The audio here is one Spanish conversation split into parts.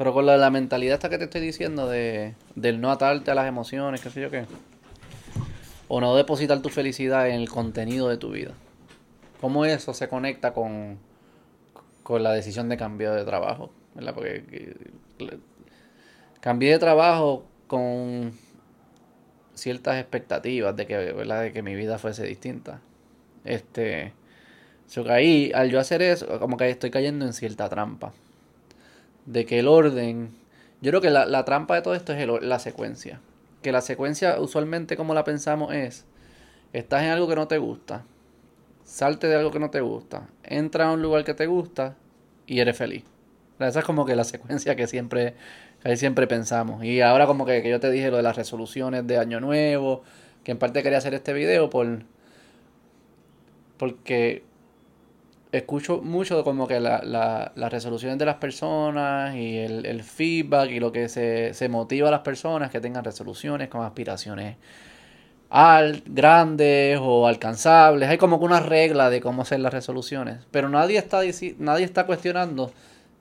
Pero con la, la mentalidad esta que te estoy diciendo de, del no atarte a las emociones, qué sé yo qué. O no depositar tu felicidad en el contenido de tu vida. ¿Cómo eso se conecta con, con la decisión de cambio de trabajo? ¿verdad? Porque que- cambié de trabajo con ciertas expectativas de que, ¿verdad? de que mi vida fuese distinta. Este, que ahí, al yo hacer eso, como que estoy cayendo en cierta trampa. De que el orden, yo creo que la, la trampa de todo esto es la secuencia. Que la secuencia, usualmente como la pensamos es, estás en algo que no te gusta, salte de algo que no te gusta, entra a un lugar que te gusta y eres feliz. Esa es como que la secuencia que siempre, que siempre pensamos. Y ahora como que, que yo te dije lo de las resoluciones de Año Nuevo, que en parte quería hacer este video por porque escucho mucho como que la, la- las resoluciones de las personas y el, el feedback y lo que se, se motiva a las personas que tengan resoluciones con aspiraciones grandes o alcanzables. Hay como que una regla de cómo hacer las resoluciones. Pero nadie está, nadie está cuestionando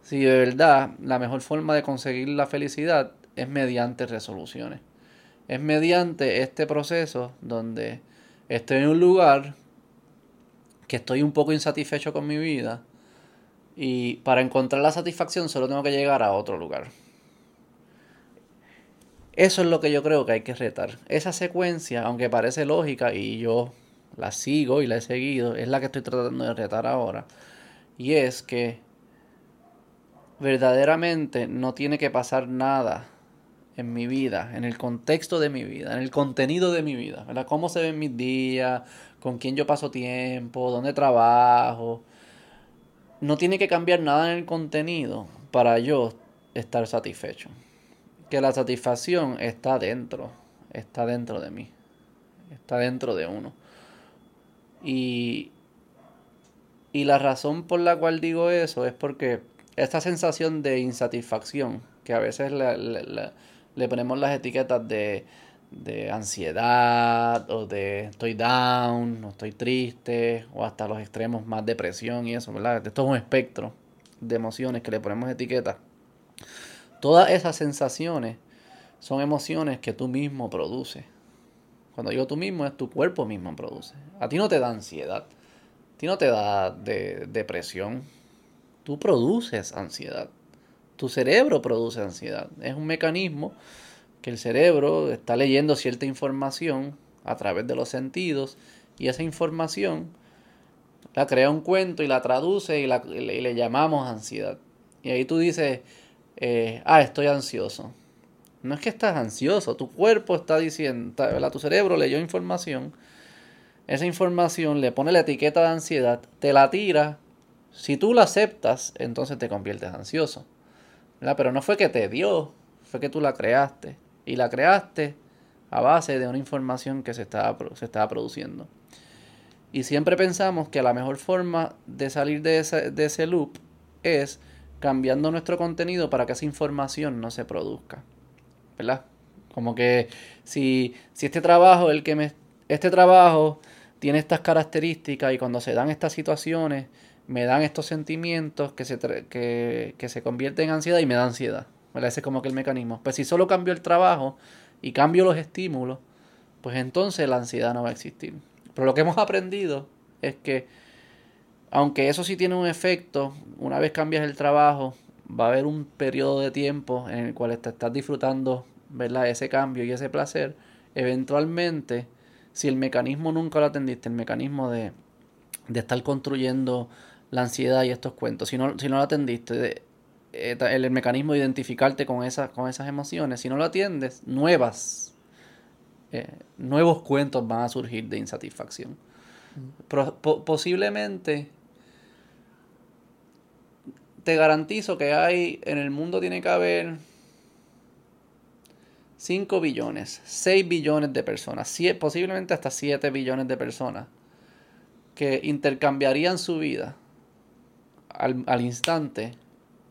si de verdad la mejor forma de conseguir la felicidad es mediante resoluciones. Es mediante este proceso donde estoy en un lugar que estoy un poco insatisfecho con mi vida y para encontrar la satisfacción solo tengo que llegar a otro lugar. Eso es lo que yo creo que hay que retar. Esa secuencia, aunque parece lógica y yo la sigo y la he seguido, es la que estoy tratando de retar ahora. Y es que verdaderamente no tiene que pasar nada en mi vida, en el contexto de mi vida, en el contenido de mi vida, ¿verdad? Cómo se ven mis días, con quién yo paso tiempo, dónde trabajo. No tiene que cambiar nada en el contenido para yo estar satisfecho. Que la satisfacción está dentro, está dentro de mí, está dentro de uno. Y, y la razón por la cual digo eso es porque esta sensación de insatisfacción, que a veces le ponemos las etiquetas de, de ansiedad o de estoy down, o estoy triste, o hasta los extremos más depresión y eso, ¿verdad? Esto es un espectro de emociones que le ponemos etiquetas. Todas esas sensaciones son emociones que tú mismo produces. Cuando digo tú mismo, es tu cuerpo mismo produce. A ti no te da ansiedad, a ti no te da de- depresión. Tú produces ansiedad. Tu cerebro produce ansiedad. Es un mecanismo que el cerebro está leyendo cierta información a través de los sentidos y esa información la crea un cuento y la traduce y, la- y le, llamamos ansiedad. Y ahí tú dices, eh, ah, estoy ansioso. No es que estás ansioso, tu cuerpo está diciendo, tu cerebro leyó información, esa información le pone la etiqueta de ansiedad, te la tira, si tú la aceptas, entonces te conviertes ansioso. Pero no fue que te dio, fue que tú la creaste. Y la creaste a base de una información que se estaba, se estaba produciendo. Y siempre pensamos que la mejor forma de salir de ese, de ese loop es cambiando nuestro contenido para que esa información no se produzca. ¿Verdad? Como que si, si este trabajo, el que me, este trabajo tiene estas características y cuando se dan estas situaciones, me dan estos sentimientos que se, que, que se convierten en ansiedad y me da ansiedad. ¿Verdad? Ese es como que el mecanismo. Pues si solo cambio el trabajo y cambio los estímulos, pues entonces la ansiedad no va a existir. Pero lo que hemos aprendido es que, aunque eso sí tiene un efecto, una vez cambias el trabajo, va a haber un periodo de tiempo en el cual estás disfrutando ¿verdad? ese cambio y ese placer. Eventualmente, si el mecanismo nunca lo atendiste, el mecanismo de, de estar construyendo la ansiedad y estos cuentos, si no, si no lo atendiste, de- el, el mecanismo de identificarte con esas, con esas emociones, si no lo atiendes, nuevas, eh, nuevos cuentos van a surgir de insatisfacción. Pro- po- posiblemente te garantizo que hay en el mundo tiene que haber 5 billones, 6 billones de personas, posiblemente hasta 7 billones de personas que intercambiarían su vida al, al instante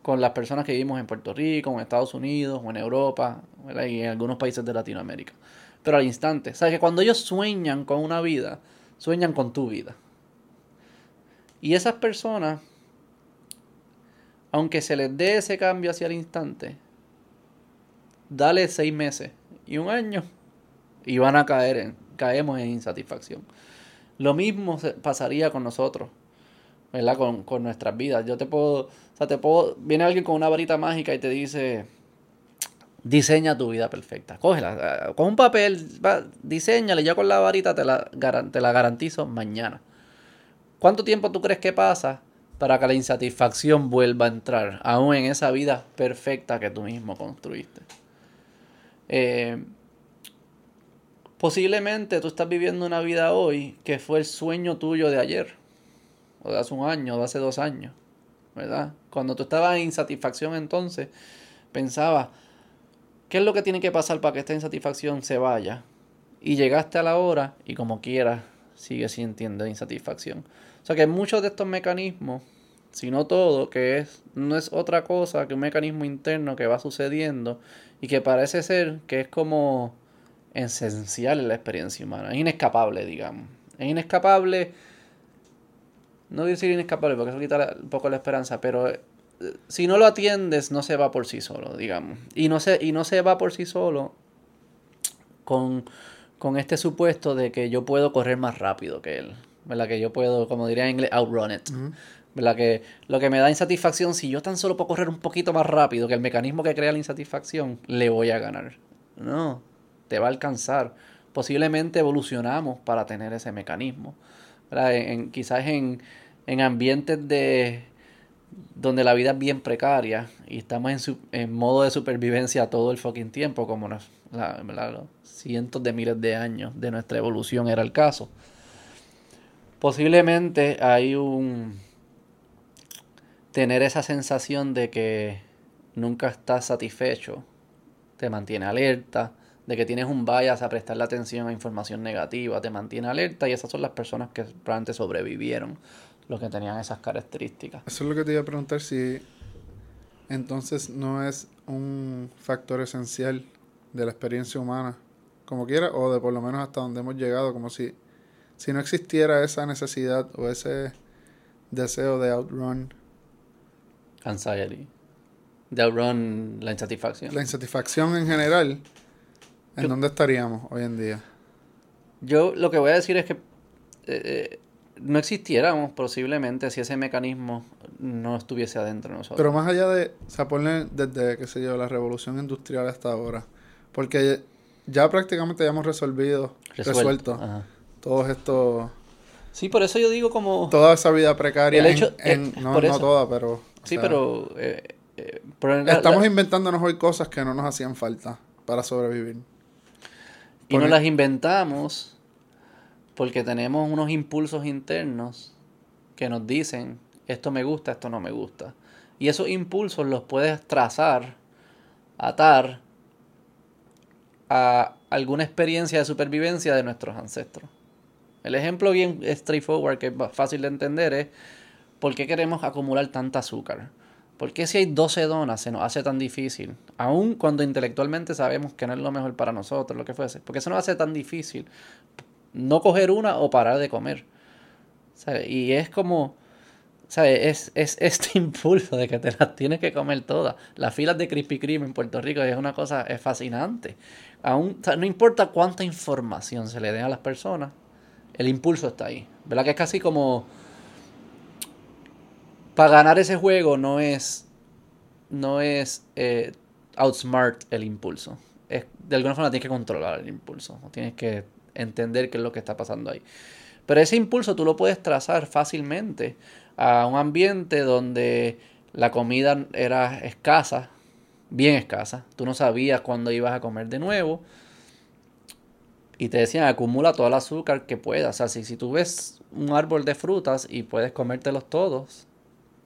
con las personas que vivimos en Puerto Rico, en Estados Unidos, o en Europa, y en algunos países de Latinoamérica. Pero al instante. ¿Sabes? Que cuando ellos sueñan con una vida, sueñan con tu vida. Y esas personas aunque se les dé ese cambio hacia el instante, dale seis meses y un año y van a caer en, caemos en insatisfacción. Lo mismo pasaría con nosotros, ¿verdad? Con, con nuestras vidas. Yo te puedo, o sea, te puedo, viene alguien con una varita mágica y te dice, diseña tu vida perfecta. Cógela, con un papel, va, diseñale, ya con la varita te la, te la garantizo mañana. ¿Cuánto tiempo tú crees que pasa para que la insatisfacción vuelva a entrar, aún en esa vida perfecta que tú mismo construiste? Eh, posiblemente tú estás viviendo una vida hoy que fue el sueño tuyo de ayer, o de hace un año, o de hace dos años, ¿verdad? Cuando tú estabas en insatisfacción entonces, pensabas, ¿qué es lo que tiene que pasar para que esta insatisfacción se vaya? Y llegaste a la hora y como quieras, sigues sintiendo insatisfacción. O sea que muchos de estos mecanismos, si no todo, que es, no es otra cosa que un mecanismo interno que va sucediendo y que parece ser que es como esencial en la experiencia humana. Es inescapable, digamos. Es inescapable. No voy a decir inescapable porque eso quita un poco la esperanza, pero eh, si no lo atiendes, no se va por sí solo, digamos. Y no se, y no se va por sí solo con, con este supuesto de que yo puedo correr más rápido que él. ¿Verdad? Que yo puedo, como diría en inglés, outrun it. ¿Verdad? Que lo que me da insatisfacción, si yo tan solo puedo correr un poquito más rápido que el mecanismo que crea la insatisfacción, le voy a ganar. No, te va a alcanzar. Posiblemente evolucionamos para tener ese mecanismo. En, quizás en, en, ambientes de donde la vida es bien precaria y estamos en, su, en modo de supervivencia todo el fucking tiempo, como los cientos de miles de años de nuestra evolución era el caso. Posiblemente hay un tener esa sensación de que nunca estás satisfecho, te mantiene alerta, de que tienes un bias a prestarle atención a información negativa, te mantiene alerta y esas son las personas que realmente sobrevivieron, los que tenían esas características. Eso es lo que te iba a preguntar, si entonces no es un factor esencial de la experiencia humana, como quiera, o de por lo menos hasta donde hemos llegado, como si, si no existiera esa necesidad o ese deseo de outrun. Anxiety. De outrun la insatisfacción. La insatisfacción en general ¿En dónde estaríamos hoy en día? Yo lo que voy a decir es que eh, eh, no existiéramos posiblemente si ese mecanismo no estuviese adentro de nosotros. Pero más allá de, o sea, ponle desde, qué sé yo, la revolución industrial hasta ahora, porque ya prácticamente ya hemos resolvido, resuelto, todos estos... Sí, por eso yo digo como... Toda esa vida precaria, en, no, no, toda, pero... Sí, pero... Eh, estamos inventándonos hoy cosas que no nos hacían falta para sobrevivir. Y no las inventamos porque tenemos unos impulsos internos que nos dicen, esto me gusta, esto no me gusta. Y esos impulsos los puedes trazar, atar a alguna experiencia de supervivencia de nuestros ancestros. El ejemplo bien straightforward, que es fácil de entender, es por qué queremos acumular tanta azúcar. ¿Por qué si hay 12 donas se nos hace tan difícil? Aun cuando intelectualmente sabemos que no es lo mejor para nosotros, lo que fuese. ¿Por qué se nos hace tan difícil no coger una o parar de comer? Y es como, ¿sabes? Es, este impulso de que te las tienes que comer todas. Las filas de Krispy Kreme en Puerto Rico es una cosa es fascinante. Aún, no importa cuánta información se le dé a las personas, el impulso está ahí. ¿Verdad? Que es casi como para ganar ese juego no es, no es eh, outsmart el impulso. Es, de alguna forma tienes que controlar el impulso. Tienes que entender qué es lo que está pasando ahí. Pero ese impulso tú lo puedes trazar fácilmente a un ambiente donde la comida era escasa, bien escasa. Tú no sabías cuándo ibas a comer de nuevo. Y te decían, acumula todo el azúcar que puedas. O sea, si, si tú ves un árbol de frutas y puedes comértelos todos,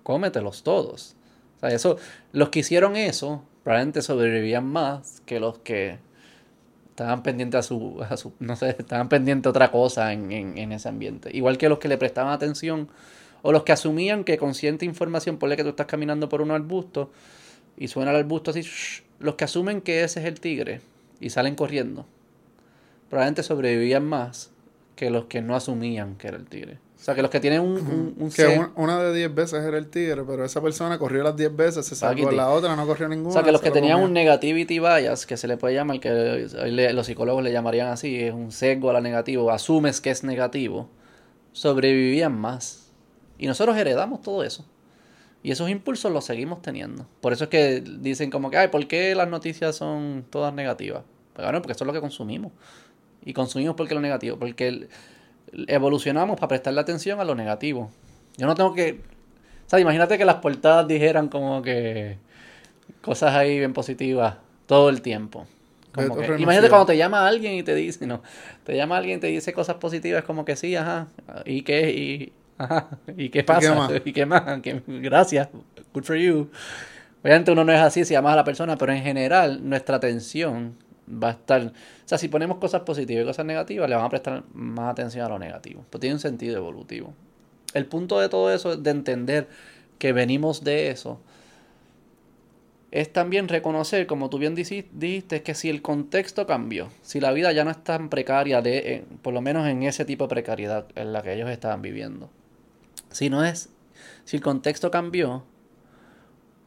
cómetelos todos. O sea, eso, los que hicieron eso probablemente sobrevivían más que los que estaban pendientes a su, a su no sé, estaban pendientes a otra cosa en, en, ese ambiente. Igual que los que le prestaban atención o los que asumían que con cierta información, ponle que tú estás caminando por un arbusto y suena el arbusto así, los que asumen que ese es el tigre y salen corriendo, probablemente sobrevivían más que los que no asumían que era el tigre. O sea, que los que tienen un, un, un Que un- una de 10 veces era el tigre, pero esa persona corrió las 10 veces, se salvó. La otra no corrió ninguna. O sea, que los que tenían un negativity bias, que se le puede llamar, que hoy le- los psicólogos le llamarían así, es un sesgo a la negativo, asumes que es negativo, sobrevivían más. Y nosotros heredamos todo eso. Y esos impulsos los seguimos teniendo. Por eso es que dicen como que, ay, ¿por qué las noticias son todas negativas? Pues bueno, porque eso es lo que consumimos. Y consumimos porque lo negativo, porque el- evolucionamos para prestarle atención a lo negativo. Yo no tengo que... O sea, imagínate que las portadas dijeran como que cosas ahí bien positivas todo el tiempo. Como que- imagínate cuando te llama alguien y te dice, no, te llama alguien y te dice cosas positivas como que sí, ajá, y qué, y, ajá, y qué pasa, más? y qué más, gracias, good for you. Obviamente uno no es así si amas a la persona, pero en general nuestra atención va a estar, o sea, si ponemos cosas positivas y cosas negativas, le vamos a prestar más atención a lo negativo, pues tiene un sentido evolutivo. El punto de todo eso es de entender que venimos de eso, es también reconocer, como tú bien dijiste, que si el contexto cambió, si la vida ya no es tan precaria, de, eh, por lo menos en ese tipo de precariedad en la que ellos estaban viviendo, si no es, si el contexto cambió,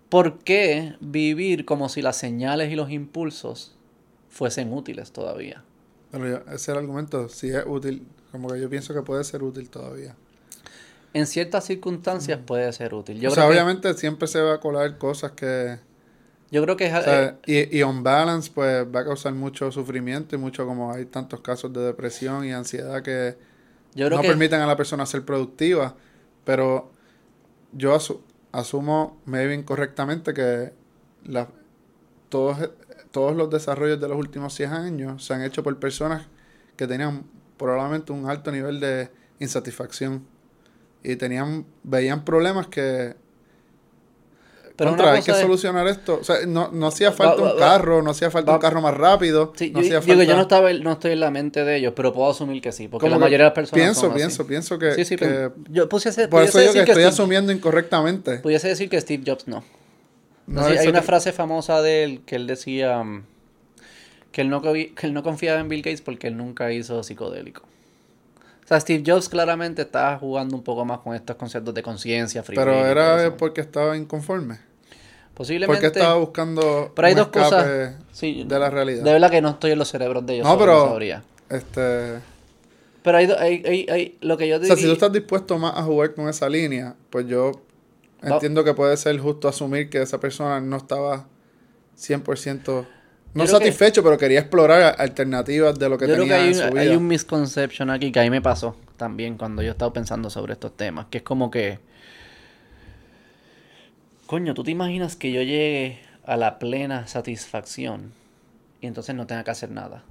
¿por qué vivir como si las señales y los impulsos fuesen útiles todavía? Pero yo- ese es el argumento, si es útil, como que yo pienso que puede ser útil todavía. En ciertas circunstancias puede ser útil. Yo, o creo, sea, que, obviamente siempre se va a colar cosas que... yo creo que es... o sea, eh, y, y on balance, pues va a causar mucho sufrimiento y mucho como hay tantos casos de depresión y ansiedad que yo creo no que... permiten a la persona ser productiva. Pero yo asu- asumo, maybe incorrectamente, que la- todos, todos los desarrollos de los últimos 100 años se han hecho por personas que tenían probablemente un alto nivel de insatisfacción y tenían veían problemas que pero contra, hay que es- solucionar esto. O sea, no, no hacía falta va- un carro, no hacía falta va- un carro más rápido. Sí, no yo, hacía digo, falta... yo no, estaba, no estoy en la mente de ellos, pero puedo asumir que sí, porque la mayoría de las personas Pienso, son así. pienso, pienso que... Sí, sí, que- yo pusiese, por eso pudiese digo que decir que estoy Steve, asumiendo incorrectamente. pudiese decir que Steve Jobs no. No hay una frase famosa de él que él decía mm, que él, no, que él no confiaba en Bill Gates porque él nunca hizo psicodélico. O sea, Steve Jobs claramente estaba jugando un poco más con estos conceptos de conciencia, Pero era porque estaba inconforme. Posiblemente... Porque estaba buscando Pero hay un dos cosas... Sí, de la realidad. de verdad que no estoy en los cerebros de ellos. No, pero- sabría. Este, Pero hay, hay, hay, hay- lo que yo o sea, si tú estás dispuesto más a jugar con esa línea, pues yo entiendo que puede ser justo asumir que esa persona no estaba 100% no que- satisfecho, pero quería explorar alternativas de lo que Yo creo que tenía hay, en su un- vida. hay un misconception aquí que a mí me pasó también cuando yo he estado pensando sobre estos temas, que es como que, coño, ¿tú te imaginas que yo llegue a la plena satisfacción y entonces no tenga que hacer nada?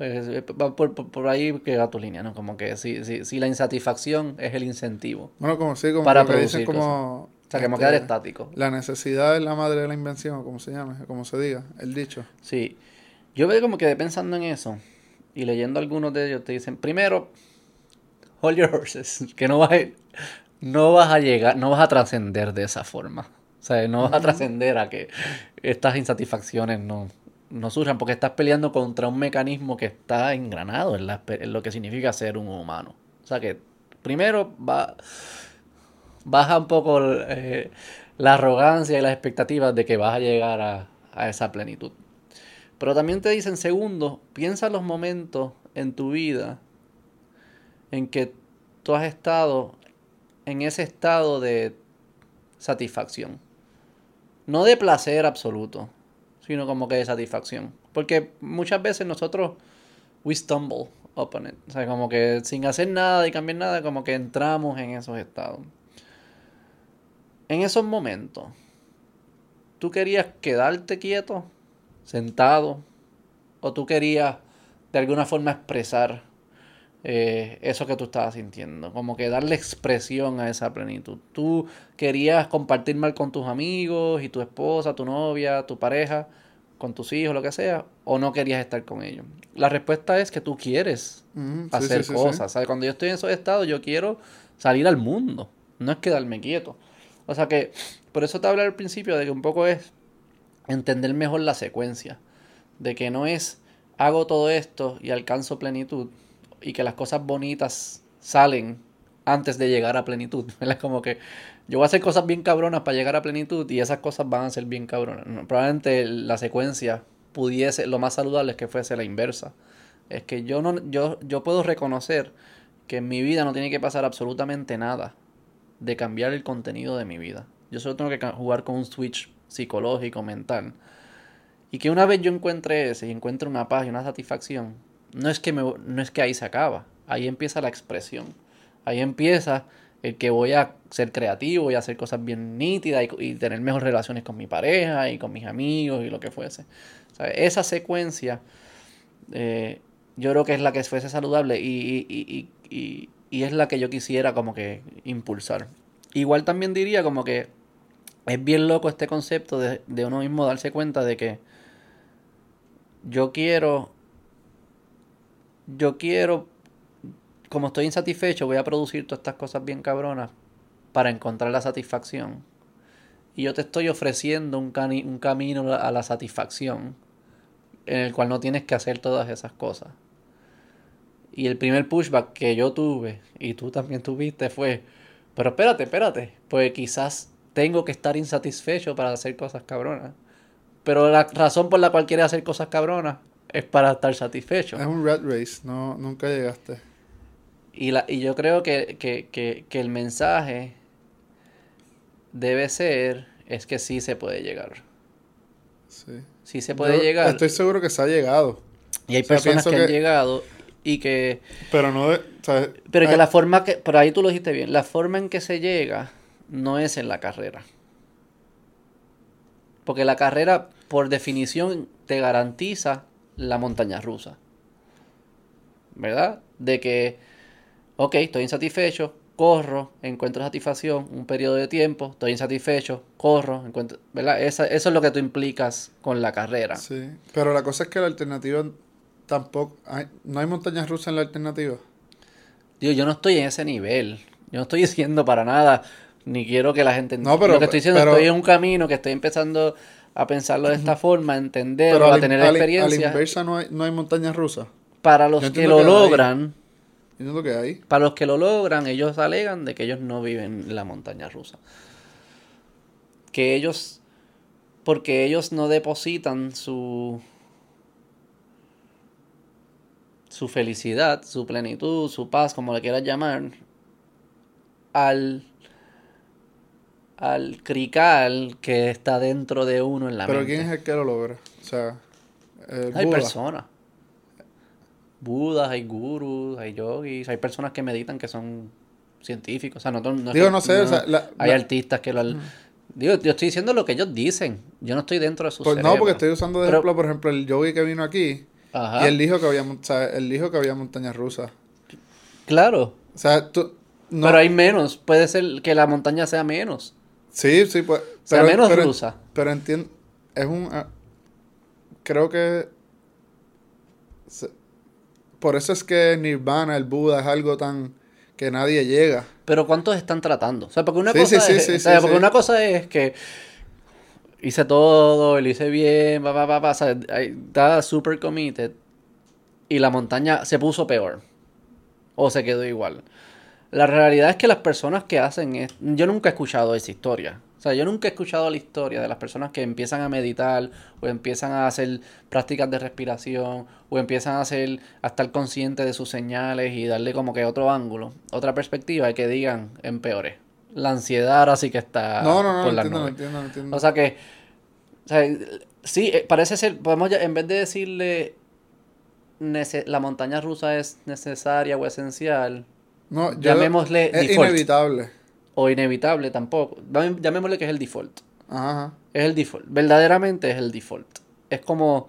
Pues eh, va por, por, por ahí que va tu línea, ¿no? Como que si, si, si la insatisfacción es el incentivo, Bueno, como sí, como Para que dicen producir como... o sea, que este, quedar estático. La necesidad es la madre de la invención, o como se llame, como se diga, el dicho. Sí, yo veo como quedé pensando en eso y leyendo algunos de ellos te dicen, primero, hold your horses, que no vas a, no vas a llegar, no vas a trascender de esa forma. O sea, no vas a trascender a que estas insatisfacciones no, no surjan porque estás peleando contra un mecanismo que está engranado en, lo que significa ser un humano. O sea que primero va, baja un poco eh, la arrogancia y las expectativas de que vas a llegar a, a esa plenitud. Pero también te dicen, segundo, piensa en los momentos en tu vida en que tú has estado en ese estado de satisfacción. No de placer absoluto, sino como que de satisfacción. Porque muchas veces nosotros, we stumble upon it. O sea, como que sin hacer nada y cambiar nada, como que entramos en esos estados. En esos momentos, ¿tú querías quedarte quieto, sentado? ¿O tú querías de alguna forma expresar eh, eso que tú estabas sintiendo? Como que darle expresión a esa plenitud. ¿Tú querías compartir mal con tus amigos y tu esposa, tu novia, tu pareja, con tus hijos, lo que sea? ¿O no querías estar con ellos? La respuesta es que tú quieres sí, hacer sí, sí. cosas. ¿sabes? Cuando yo estoy en esos estados, yo quiero salir al mundo. No es quedarme quieto. O sea que, por eso te hablé al principio de que un poco es entender mejor la secuencia. De que no es hago todo esto y alcanzo plenitud y que las cosas bonitas salen antes de llegar a plenitud. Es como que yo voy a hacer cosas bien cabronas para llegar a plenitud y esas cosas van a ser bien cabronas. probablemente la secuencia pudiese, lo más saludable es que fuese la inversa. Es que yo no, yo, yo puedo reconocer que en mi vida no tiene que pasar absolutamente nada de cambiar el contenido de mi vida. Yo solo tengo que jugar con un switch psicológico, mental. Y que una vez yo encuentre ese y encuentre una paz y una satisfacción, no es que, me, no es que ahí se acaba. Ahí empieza la expresión. Ahí empieza el que voy a ser creativo y hacer cosas bien nítidas y, tener mejores relaciones con mi pareja y con mis amigos y lo que fuese. Esa secuencia eh, yo creo que es la que fuese saludable y, y, y, y, es la que yo quisiera como que impulsar. Igual también diría como que es bien loco este concepto de, de uno mismo darse cuenta de que yo quiero, yo quiero, como estoy insatisfecho, voy a producir todas estas cosas bien cabronas para encontrar la satisfacción. Y yo te estoy ofreciendo un, camino a la satisfacción en el cual no tienes que hacer todas esas cosas. Y el primer pushback que yo tuve, y tú también tuviste, fue, pero espérate, espérate, pues quizás tengo que estar insatisfecho para hacer cosas cabronas. Pero la razón por la cual quieres hacer cosas cabronas es para estar satisfecho. Es un rat race, no, nunca llegaste. Y, la, y yo creo que, que, que, que el mensaje debe ser, es que sí se puede llegar. Sí. Sí se puede llegar. Estoy seguro que se ha llegado. Y hay personas que, han llegado y que... Pero no... pero que la forma que... Pero ahí tú lo dijiste bien. La forma en que se llega no es en la carrera. Porque la carrera, por definición, te garantiza la montaña rusa. ¿Verdad? De que, ok, estoy insatisfecho, corro, encuentro satisfacción, un periodo de tiempo, estoy insatisfecho, corro, encuentro, ¿verdad? eso es lo que tú implicas con la carrera. Sí, pero la cosa es que la alternativa tampoco, no hay montañas rusas en la alternativa. Digo, yo no estoy en ese nivel, yo no estoy diciendo para nada, ni quiero que la gente... No, pero... Lo que estoy diciendo, estoy en un camino que estoy empezando a pensarlo de esta forma, a entenderlo, a tener experiencia. A la inversa no hay, no hay montañas rusas. Para los que lo logran... que hay. Para los que lo logran, ellos alegan de que ellos no viven en la montaña rusa. Que ellos... Porque ellos no depositan su... Su felicidad, su plenitud, su paz, como le quieras llamar, al al crical que está dentro de uno en la Pero ¿quién es el que lo logra? O sea, hay personas. Budas, hay gurus, hay yogis, hay personas que meditan que son científicos. O sea, no, no Digo, no sé, o sea, hay artistas que lo... Digo, yo estoy diciendo lo que ellos dicen. Yo no estoy dentro de su pues No, porque estoy usando de ejemplo, por ejemplo, el yogi que vino aquí. Y él dijo que había, o sea, él dijo que había montañas rusas. Claro. O sea, tú... Pero hay menos. Puede ser que la montaña sea menos. Sí, sí, pues. Pero, menos rusa. Pero entiendo. Es un. Ah, creo que. Por eso es que Nirvana, el Buda, es algo tan. que nadie llega. Pero ¿cuántos están tratando? O sea, porque una cosa es. porque una cosa es que. Hice todo, lo hice bien, va, va, va, va. O sea, super committed. Y la montaña se puso peor. O se quedó igual. La realidad es que las personas que hacen es... Yo nunca he escuchado esa historia. O sea, yo nunca he escuchado la historia de las personas que empiezan a meditar o empiezan a hacer prácticas de respiración o empiezan a hacer a estar conscientes de sus señales y darle como que otro ángulo, otra perspectiva y que digan empeore. La ansiedad ahora sí que está no, no, no, por entiendo, entiendo, entiendo. O sea que o sea, sí, eh, parece ser podemos ya, en vez de decirle la montaña rusa es necesaria o esencial, no, llamémosle es inevitable. O inevitable tampoco. Llamémosle que es el default. Ajá. Es el default. Verdaderamente es el default. Es como.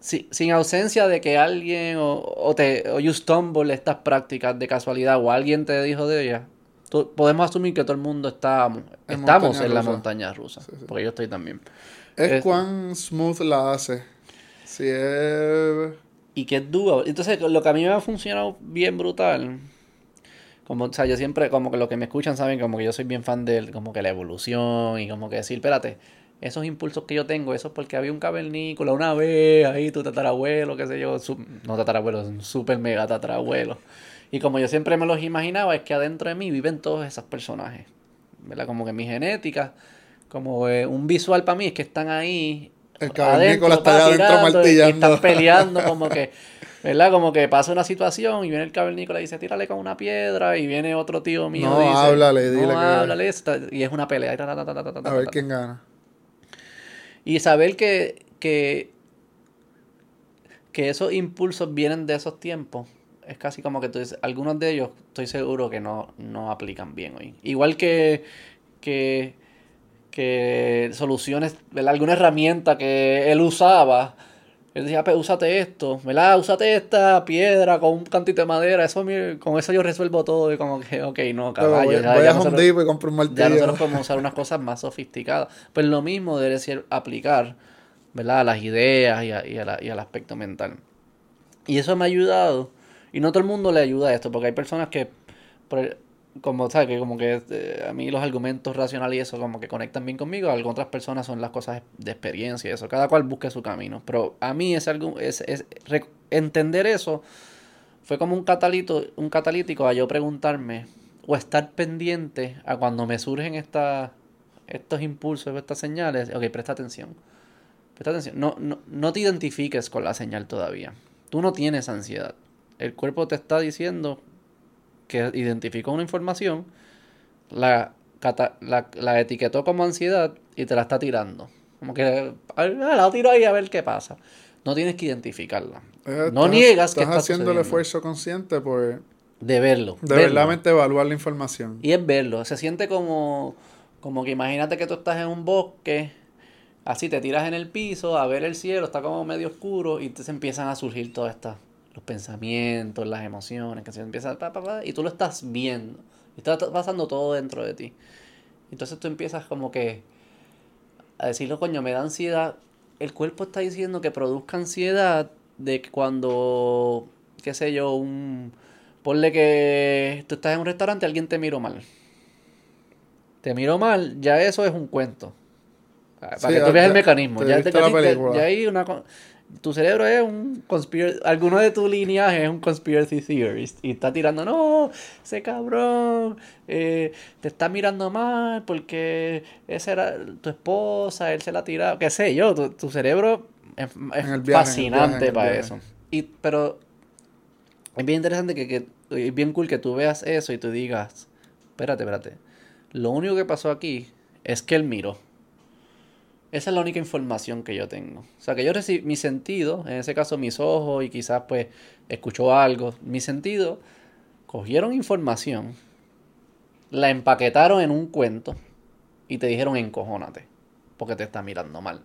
sin ausencia de que alguien o, o, te, o you stumble estas prácticas de casualidad o alguien te dijo de ellas, podemos asumir que todo el mundo está, estamos en la montaña rusa. Porque yo estoy también. Es, cuán smooth la hace. Si es y que es duro. Entonces, lo que a mí me ha funcionado bien brutal, como, o sea, yo siempre, como que los que me escuchan saben como que yo soy bien fan de como que la evolución y como que decir, espérate, esos impulsos que yo tengo, eso es porque había un cavernícola una vez, ahí tu tatarabuelo, qué sé yo, no tatarabuelo, un super mega tatarabuelo. Y como yo siempre me los imaginaba, es que adentro de mí viven todos esos personajes. ¿Verdad? Como que mi genética, como eh, un visual para mí es que están ahí. El cavernícola está allá adentro martillando. Y están peleando, como que. ¿Verdad? Como que pasa una situación y viene el cavernícola y dice, tírale con una piedra. Y viene otro tío mío No, y dice, háblale, dile no, que- háblale. Y es una pelea. y ta, ta, ta, A ver quién gana. Y saber que, que, que esos impulsos vienen de esos tiempos, es casi como que tú dices, algunos de ellos estoy seguro que no, no aplican bien hoy. Igual que, que, que soluciones, ¿verdad? Alguna herramienta que él usaba, él decía, pues úsate esto, ¿verdad? Úsate esta piedra con un cantito de madera, eso con eso yo resuelvo todo y como que, ok, no, Pero caballo. voy, ya- voy ya a Home nosotros- Depot y compro un ya martillo. nosotros podemos usar unas cosas más sofisticadas. Pues lo mismo debe ser aplicar, ¿verdad? A las ideas y, a- y a la- y al aspecto mental. Y eso me ha ayudado. Y no todo el mundo le ayuda a esto, porque hay personas que, por como, ¿sabes? Que como que eh, a mí los argumentos racionales y eso como que conectan bien conmigo. Algunas otras personas son las cosas de experiencia y eso. Cada cual busque su camino. Pero a mí es algo, es, entender eso fue como un catalito, un catalítico a yo preguntarme o estar pendiente a cuando me surgen esta, estos impulsos, estas señales. Ok, presta atención. Presta atención. No, no, no te identifiques con la señal todavía. Tú no tienes ansiedad. El cuerpo te está diciendo que identificó una información, la, cata- la, la etiquetó como ansiedad y te la está tirando. Como que ah, la tiro ahí a ver qué pasa. No tienes que identificarla. Eh, no estás- niegas que estás está haciendo el esfuerzo consciente por De verlo. de verlo. verdaderamente evaluar la información. Y es verlo. Se siente como, como que imagínate que tú estás en un bosque, así te tiras en el piso a ver el cielo, está como medio oscuro y entonces empiezan a surgir todas estas, los pensamientos, las emociones, que se empiezan, pa, pa, pa, y tú lo estás viendo. Y está pasando todo dentro de ti. Entonces tú empiezas como que a decirlo, coño, me da ansiedad. El cuerpo está diciendo que produzca ansiedad de que cuando, qué sé yo, un... Ponle que tú estás en un restaurante y alguien te miró mal. Te miró mal, ya eso es un cuento. Ah, Para Sí, que tú veas ya- el mecanismo. te Ya, te- ya hay una... Tu cerebro es un conspiracy... Alguno de tus lineajes es un conspiracy theorist. Y está tirando, no, ese cabrón eh, te está mirando mal porque esa era tu esposa, él se la ha tirado. Qué sé yo, tu, tu cerebro es, viaje, fascinante viaje, para eso. Y, pero es bien interesante que, que es bien cool que tú veas eso y tú digas, espérate, espérate. Lo único que pasó aquí es que él miró. Esa es la única información que yo tengo. O sea, que yo recibí mi sentido, en ese caso mis ojos y quizás pues escuchó algo. Mi sentido, cogieron información, la empaquetaron en un cuento y te dijeron encojónate, porque te está mirando mal.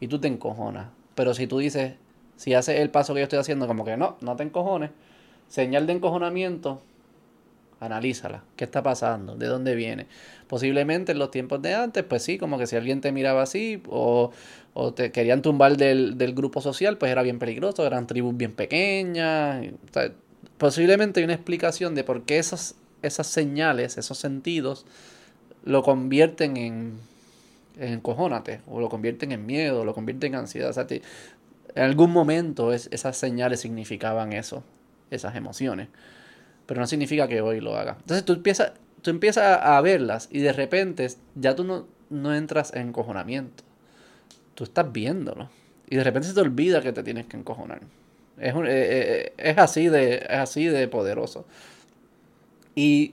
Y tú te encojonas. Pero si tú dices, si haces el paso que yo estoy haciendo, como que no, no te encojones, señal de encojonamiento, analízala. ¿Qué está pasando? ¿De dónde viene? Posiblemente en los tiempos de antes, pues sí, como que si alguien te miraba así o, te querían tumbar del, grupo social, pues era bien peligroso, eran tribus bien pequeñas. posiblemente hay una explicación de por qué esas, señales, esos sentidos, lo convierten en, en encojónate, o lo convierten en miedo, o lo convierten en ansiedad. En algún momento es- esas señales significaban eso, esas emociones. Pero no significa que hoy lo haga. Entonces tú empiezas, tú empiezas a, verlas y de repente ya tú no, no entras en encojonamiento. Tú estás viéndolo. Y de repente se te olvida que te tienes que encojonar. Es, un- eh, eh, es, así, de, es así de poderoso. Y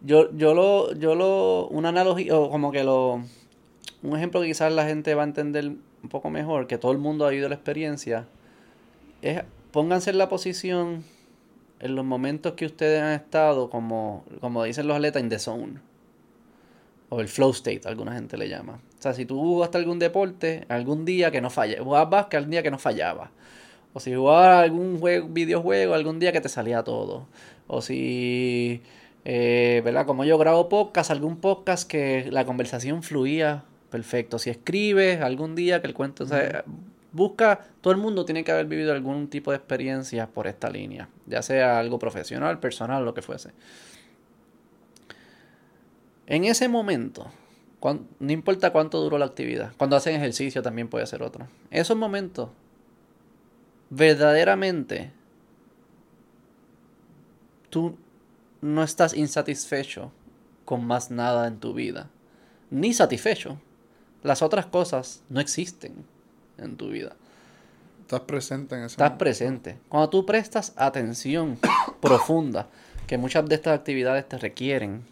yo, yo lo, yo lo, una analogía, o como que lo, un ejemplo que quizás la gente va a entender un poco mejor, que todo el mundo ha vivido la experiencia, es pónganse en la posición en los momentos que ustedes han estado, como, como dicen los atletas, in the zone. O el flow state, alguna gente le llama. O sea, si tú jugaste algún deporte, algún día que no falla, jugabas básquet, algún día que no fallaba. O si jugabas algún juego, videojuego, algún día que te salía todo. O si, eh, ¿verdad? Como yo grabo podcast, algún podcast que la conversación fluía perfecto. Si escribes, algún día que el cuento... Sea, busca, todo el mundo tiene que haber vivido algún tipo de experiencia por esta línea. Ya sea algo profesional, personal, lo que fuese. En ese momento, no importa cuánto duró la actividad, cuando hacen ejercicio también puede ser otro. Esos momentos, verdaderamente, tú no estás insatisfecho con más nada en tu vida, ni satisfecho. Las otras cosas no existen en tu vida. Estás presente en ese Estás presente. Cuando tú prestas atención profunda, que muchas de estas actividades te requieren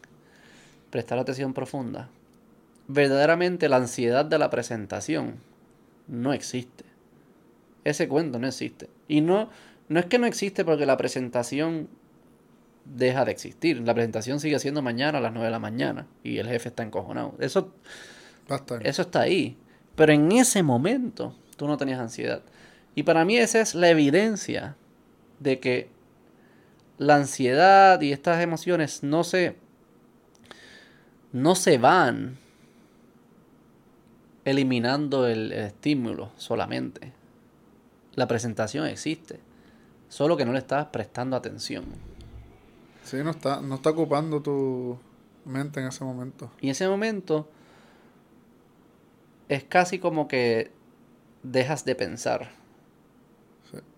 prestar atención profunda, verdaderamente la ansiedad de la presentación no existe. Ese cuento no existe. Y no, no es que no existe porque la presentación deja de existir. La presentación sigue siendo mañana a las 9 de la mañana y el jefe está encojonado. Eso, eso está ahí. Pero en ese momento tú no tenías ansiedad. Y para mí esa es la evidencia de que la ansiedad y estas emociones no se, no se van eliminando el, estímulo solamente. La presentación existe, solo que no le estás prestando atención. Sí, no está, no está ocupando tu mente en ese momento. Y en ese momento es casi como que dejas de pensar.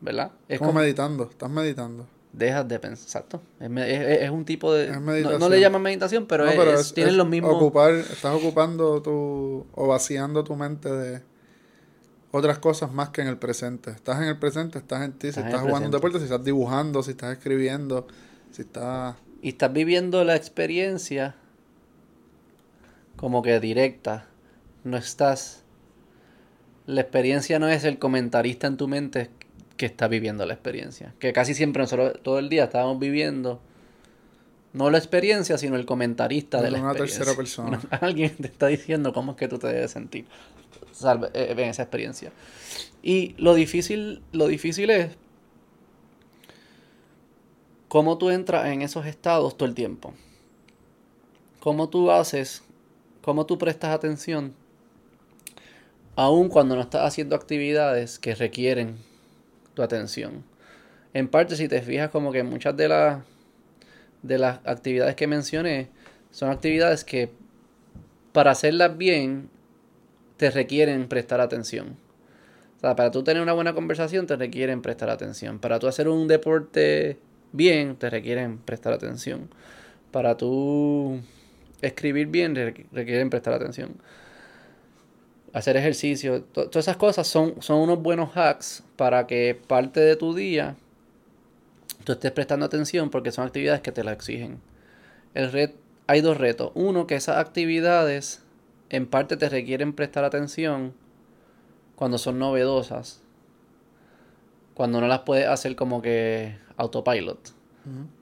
¿Verdad? Es como, meditando, estás meditando. Dejas de pensar, exacto. Es, un tipo de... No, le llaman meditación, pero, es, los mismos... Ocupar, estás ocupando tu... o vaciando tu mente de otras cosas más que en el presente. Estás en el presente, estás en ti, si estás jugando un deporte, si estás dibujando, si estás escribiendo, si estás... Y estás viviendo la experiencia como que directa. No estás... La experiencia no es el comentarista en tu mente que está viviendo la experiencia. Que casi siempre nosotros todo el día estábamos viviendo no la experiencia, sino el comentarista de la una tercera persona. Alguien te está diciendo cómo es que tú te debes sentir eh, en esa experiencia. Y lo difícil, lo difícil es cómo tú entras en esos estados todo el tiempo. Cómo tú haces, cómo tú prestas atención, aun cuando no estás haciendo actividades que requieren tu atención. En parte, si te fijas, como que muchas de las de las actividades que mencioné son actividades que para hacerlas bien te requieren prestar atención. O sea, para tú tener una buena conversación te requieren prestar atención. Para tú hacer un deporte bien te requieren prestar atención. Para tú escribir bien requieren prestar atención hacer ejercicio, todas esas cosas son, son unos buenos hacks para que parte de tu día tú estés prestando atención porque son actividades que te la exigen. El red, hay dos retos. Uno, que esas actividades en parte te requieren prestar atención cuando son novedosas. Cuando no las puedes hacer como que autopilot.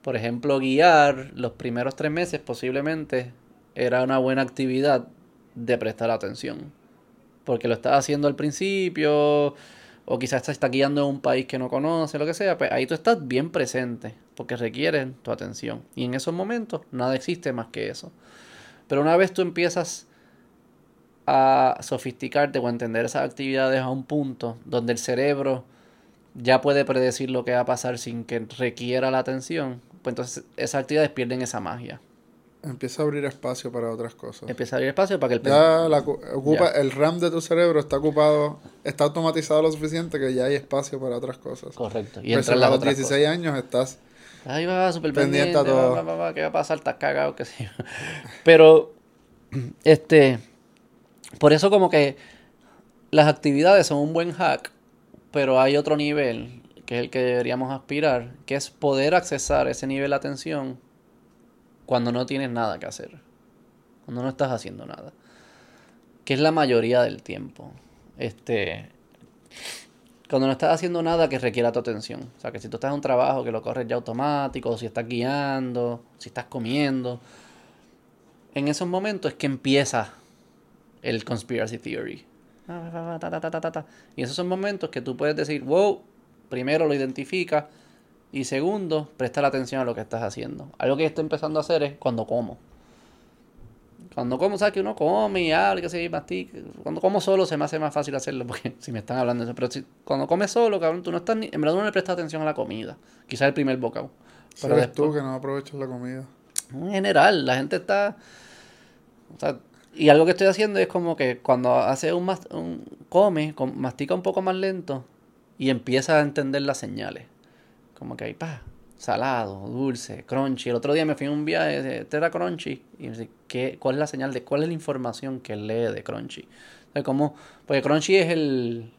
Por ejemplo, guiar los primeros tres meses posiblemente era una buena actividad de prestar atención porque lo estás haciendo al principio, o quizás te está guiando en un país que no conoce, lo que sea, pues ahí tú estás bien presente, porque requieren tu atención. Y en esos momentos nada existe más que eso. Pero una vez tú empiezas a sofisticarte o a entender esas actividades a un punto donde el cerebro ya puede predecir lo que va a pasar sin que requiera la atención, pues entonces esas actividades pierden esa magia. Empieza a abrir espacio para otras cosas. Empieza a abrir espacio para que el Ya la, ocupa, el RAM de tu cerebro está ocupado, está automatizado lo suficiente que ya hay espacio para otras cosas. Correcto. Y entre a los 16 años estás. Ahí va, súper pendiente. a todo. Va, va, va, ¿Qué va a pasar? Estás cagado, qué sé yo. Pero, este. Por eso, como que las actividades son un buen hack, pero hay otro nivel, que es el que deberíamos aspirar, que es poder accesar ese nivel de atención cuando no tienes nada que hacer. Cuando no estás haciendo nada. Que es la mayoría del tiempo. Este. Cuando no estás haciendo nada que requiera tu atención. O sea, que si tú estás en un trabajo que lo corres ya automático, si estás guiando, si estás comiendo. En esos momentos es que empieza el conspiracy theory. Y esos son momentos que tú puedes decir, wow, primero lo identifica y segundo, prestar atención a lo que estás haciendo. Algo que estoy empezando a hacer es cuando como. Cuando como, sabes que uno come y habla, que se mastica. Cuando como solo se me hace más fácil hacerlo porque si me están hablando de eso. Pero si, cuando comes solo, cabrón, tú no estás ni, en verdad no le prestas atención a la comida. Quizás el primer bocado. Pero es tú que no aprovechas la comida. En general, la gente está. O sea, y algo que estoy haciendo es como que cuando hace un, un come, mastica un poco más lento y empieza a entender las señales. Como que ahí, pa, salado, dulce, crunchy. El otro día me fui a un viaje, este era crunchy. Y me dice, ¿qué, ¿cuál es la señal de cuál es la información que lee de crunchy? O como, porque crunchy es el,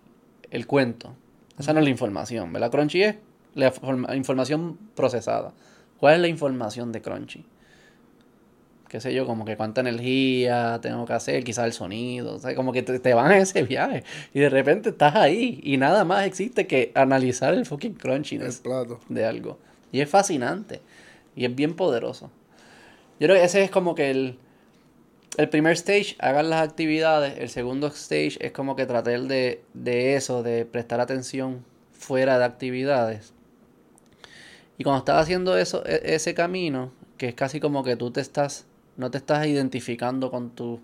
el cuento. Esa no es la información, ¿verdad? Crunchy es la información procesada. ¿Cuál es la información de Crunchy? Qué sé yo, como que cuánta energía tengo que hacer, quizás el sonido, o sea, como que te, van a ese viaje y de repente estás ahí y nada más existe que analizar el fucking crunchiness de algo. Y es fascinante y es bien poderoso. Yo creo que ese es como que el, el primer stage, hagan las actividades. El segundo stage es como que tratar de, de eso, de prestar atención fuera de actividades. Y cuando estás haciendo eso, e, ese camino, que es casi como que tú te estás, no te estás identificando con tus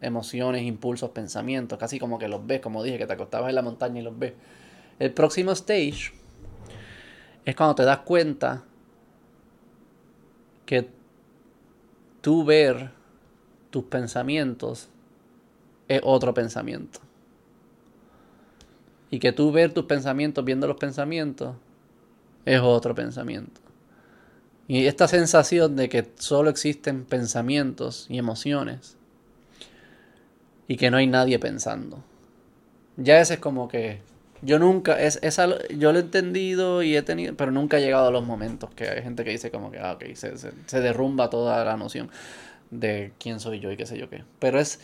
emociones, impulsos, pensamientos, casi como que los ves, como dije, que te acostabas en la montaña y los ves. El próximo stage es cuando te das cuenta que tú ver tus pensamientos es otro pensamiento. Y que tú ver tus pensamientos viendo los pensamientos es otro pensamiento. Y esta sensación de que solo existen pensamientos y emociones y que no hay nadie pensando. Ya ese es como que yo nunca, es, yo lo he entendido y he tenido, pero nunca he llegado a los momentos que hay gente que dice como que, ah, ok, se, se derrumba toda la noción de quién soy yo y qué sé yo qué. Pero es,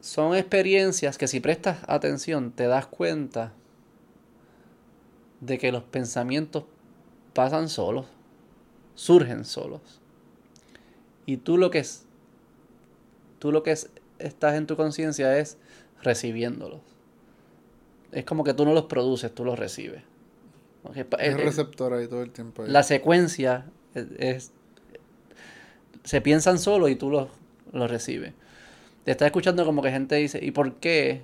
son experiencias que si prestas atención te das cuenta de que los pensamientos pasan solos, surgen solos. Y tú lo que es, tú lo que es, estás en tu conciencia es recibiéndolos. Es como que tú no los produces, tú los recibes. Es receptor ahí todo el tiempo. La secuencia es se piensan solo y tú los, los recibes. Te estás escuchando como que gente dice, ¿y por qué?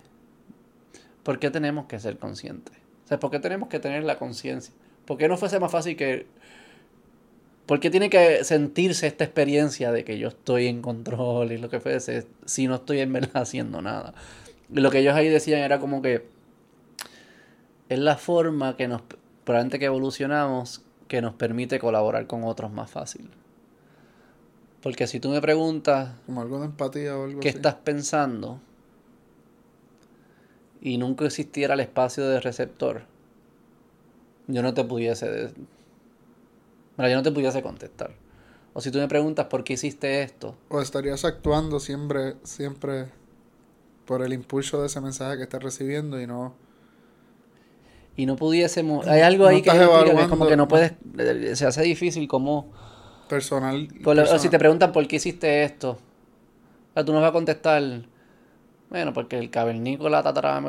¿Por qué tenemos que ser conscientes? O sea, ¿por qué tenemos que tener la conciencia? ¿Por qué no fuese más fácil que... ¿Por qué tiene que sentirse esta experiencia de que yo estoy en control y lo que fuese si no estoy en verdad haciendo nada? Y lo que ellos ahí decían era como que es la forma que nos, probablemente que evolucionamos, que nos permite colaborar con otros más fácil. Porque si tú me preguntas... Como algo de empatía o algo ¿Qué estás pensando? Y nunca existiera el espacio de receptor. Yo no te pudiese... Bueno, yo no te pudiese contestar. O si tú me preguntas por qué hiciste esto. O estarías actuando siempre, siempre por el impulso de ese mensaje que estás recibiendo y no... Y no pudiésemos... Hay algo ahí que, que, es como que no puedes... Se hace difícil como personal. O si te preguntan por qué hiciste esto, tú no vas a contestar, bueno, porque el cavernícola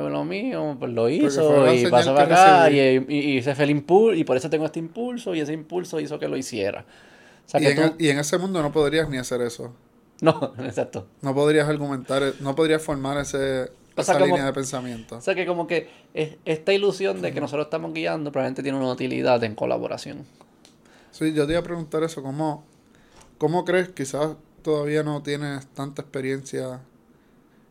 lo mío, pues lo hizo y pasó para acá y, y, ese fue el impulso y por eso tengo este impulso y ese impulso hizo que lo hiciera. y, en ese mundo no podrías ni hacer eso. No, exacto. No podrías argumentar, no podrías formar ese, esa línea de pensamiento. O sea que como que esta ilusión de que nosotros estamos guiando probablemente tiene una utilidad en colaboración. Sí, yo te iba a preguntar eso, ¿cómo, cómo crees? Quizás todavía no tienes tanta experiencia.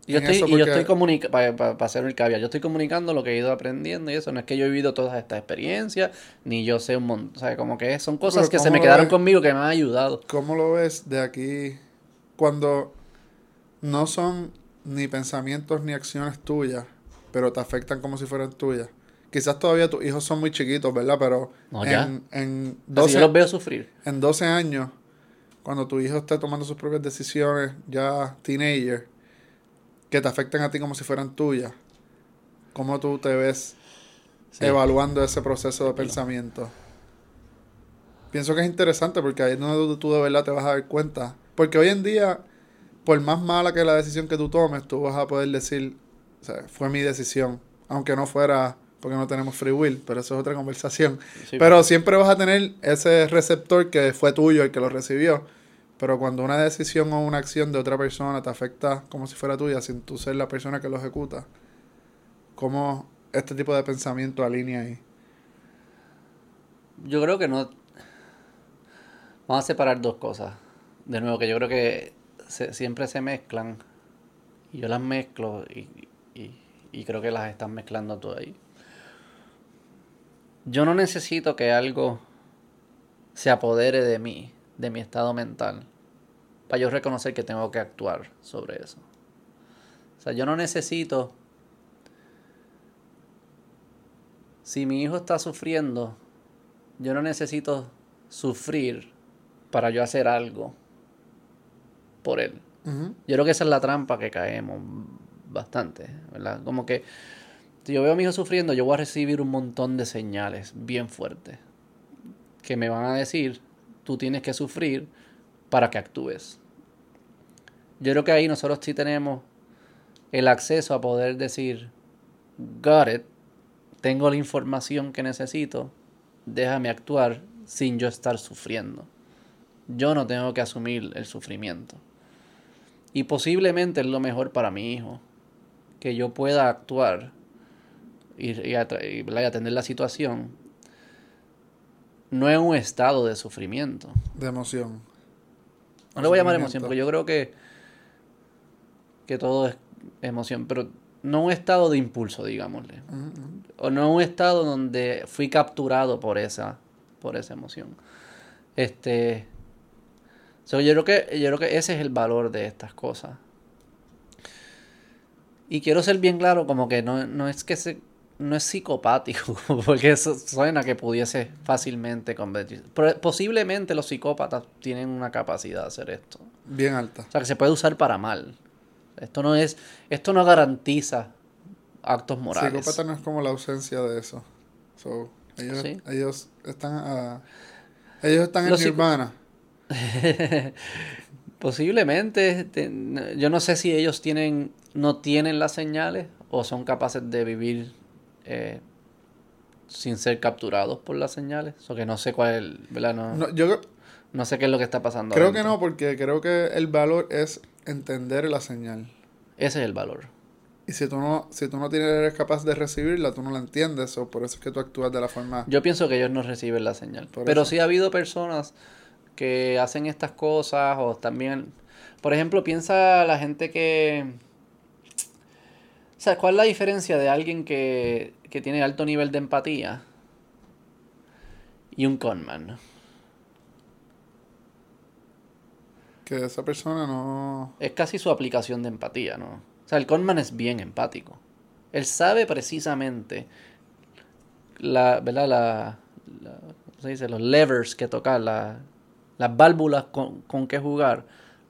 Yo estoy, y yo estoy comunicando, para hacer el caviar, yo estoy comunicando lo que he ido aprendiendo y eso, no es que yo he vivido todas estas experiencias, ni yo sé un montón, o sea, como que son cosas que se me quedaron conmigo que me han ayudado. ¿Cómo lo ves de aquí cuando no son ni pensamientos ni acciones tuyas, pero te afectan como si fueran tuyas? quizás todavía tus hijos son muy chiquitos, ¿verdad? Pero en, en 12, yo los veo sufrir. En 12 años, cuando tu hijo esté tomando sus propias decisiones, ya teenager, que te afecten a ti como si fueran tuyas, ¿cómo tú te ves evaluando ese proceso de pensamiento? Pienso que es interesante porque ahí es donde tú de verdad te vas a dar cuenta. Porque hoy en día, por más mala que la decisión que tú tomes, tú vas a poder decir, o sea, fue mi decisión, aunque no fuera porque no tenemos free will, pero eso es otra conversación. pero pues. siempre vas a tener ese receptor que fue tuyo, el que lo recibió. Pero cuando una decisión o una acción de otra persona te afecta como si fuera tuya, sin tú ser la persona que lo ejecuta, ¿cómo este tipo de pensamiento alinea ahí? Yo creo que no. Vamos a separar dos cosas. De nuevo, que yo creo que siempre se mezclan. Y yo las mezclo y, y, y creo que las están mezclando tú ahí. Yo no necesito que algo se apodere de mí, de mi estado mental, para yo reconocer que tengo que actuar sobre eso. O sea, yo no necesito... Si mi hijo está sufriendo, yo no necesito sufrir para yo hacer algo por él. Yo creo que esa es la trampa que caemos bastante, ¿verdad? Como que si yo veo a mi hijo sufriendo, yo voy a recibir un montón de señales bien fuertes que me van a decir, tú tienes que sufrir para que actúes. Yo creo que ahí nosotros sí tenemos el acceso a poder decir, got it, tengo la información que necesito, déjame actuar sin yo estar sufriendo. Yo no tengo que asumir el sufrimiento. Y posiblemente es lo mejor para mi hijo. Que yo pueda actuar y, y atender la situación. No en un estado de sufrimiento. De emoción. No le voy a llamar emoción, porque yo creo que, que todo es emoción, pero no un estado de impulso, digámosle. O no un estado donde fui capturado por esa, por esa emoción. Este. so, yo creo que, yo creo que ese es el valor de estas cosas. Y quiero ser bien claro, como que no, no es que se, no es psicopático, porque eso suena que pudiese fácilmente convertirse. Pero posiblemente los psicópatas tienen una capacidad de hacer esto. Bien alta. O sea, que se puede usar para mal. Esto no es, esto no garantiza actos morales. Psicópata no es como la ausencia de eso. So, ellos, Sí. ellos están a- ellos están en Los psico- nirvana. Posiblemente, te- yo no sé si ellos tienen, no tienen las señales o son capaces de vivir eh, sin ser capturados por las señales. O que no sé cuál es, el- ¿verdad? No, no. No, yo sé qué es lo que está pasando. creo que no, porque creo que el valor es entender la señal. Ese es el valor. Y si tú no, si tú no tienes, eres capaz de recibirla, tú no la entiendes, o por eso es que tú actúas de la forma. Yo pienso que ellos no reciben la señal. Por Pero eso. sí ha habido personas que hacen estas cosas o también, por ejemplo, piensa la gente que... O sea, ¿cuál es la diferencia de alguien que, que tiene alto nivel de empatía y un conman? Que esa persona no. Es casi su aplicación de empatía, ¿no? O sea, el conman es bien empático. Él sabe precisamente la, ¿verdad? La, la- ¿cómo se dice? Los levers que tocar, la- las válvulas con, con que jugar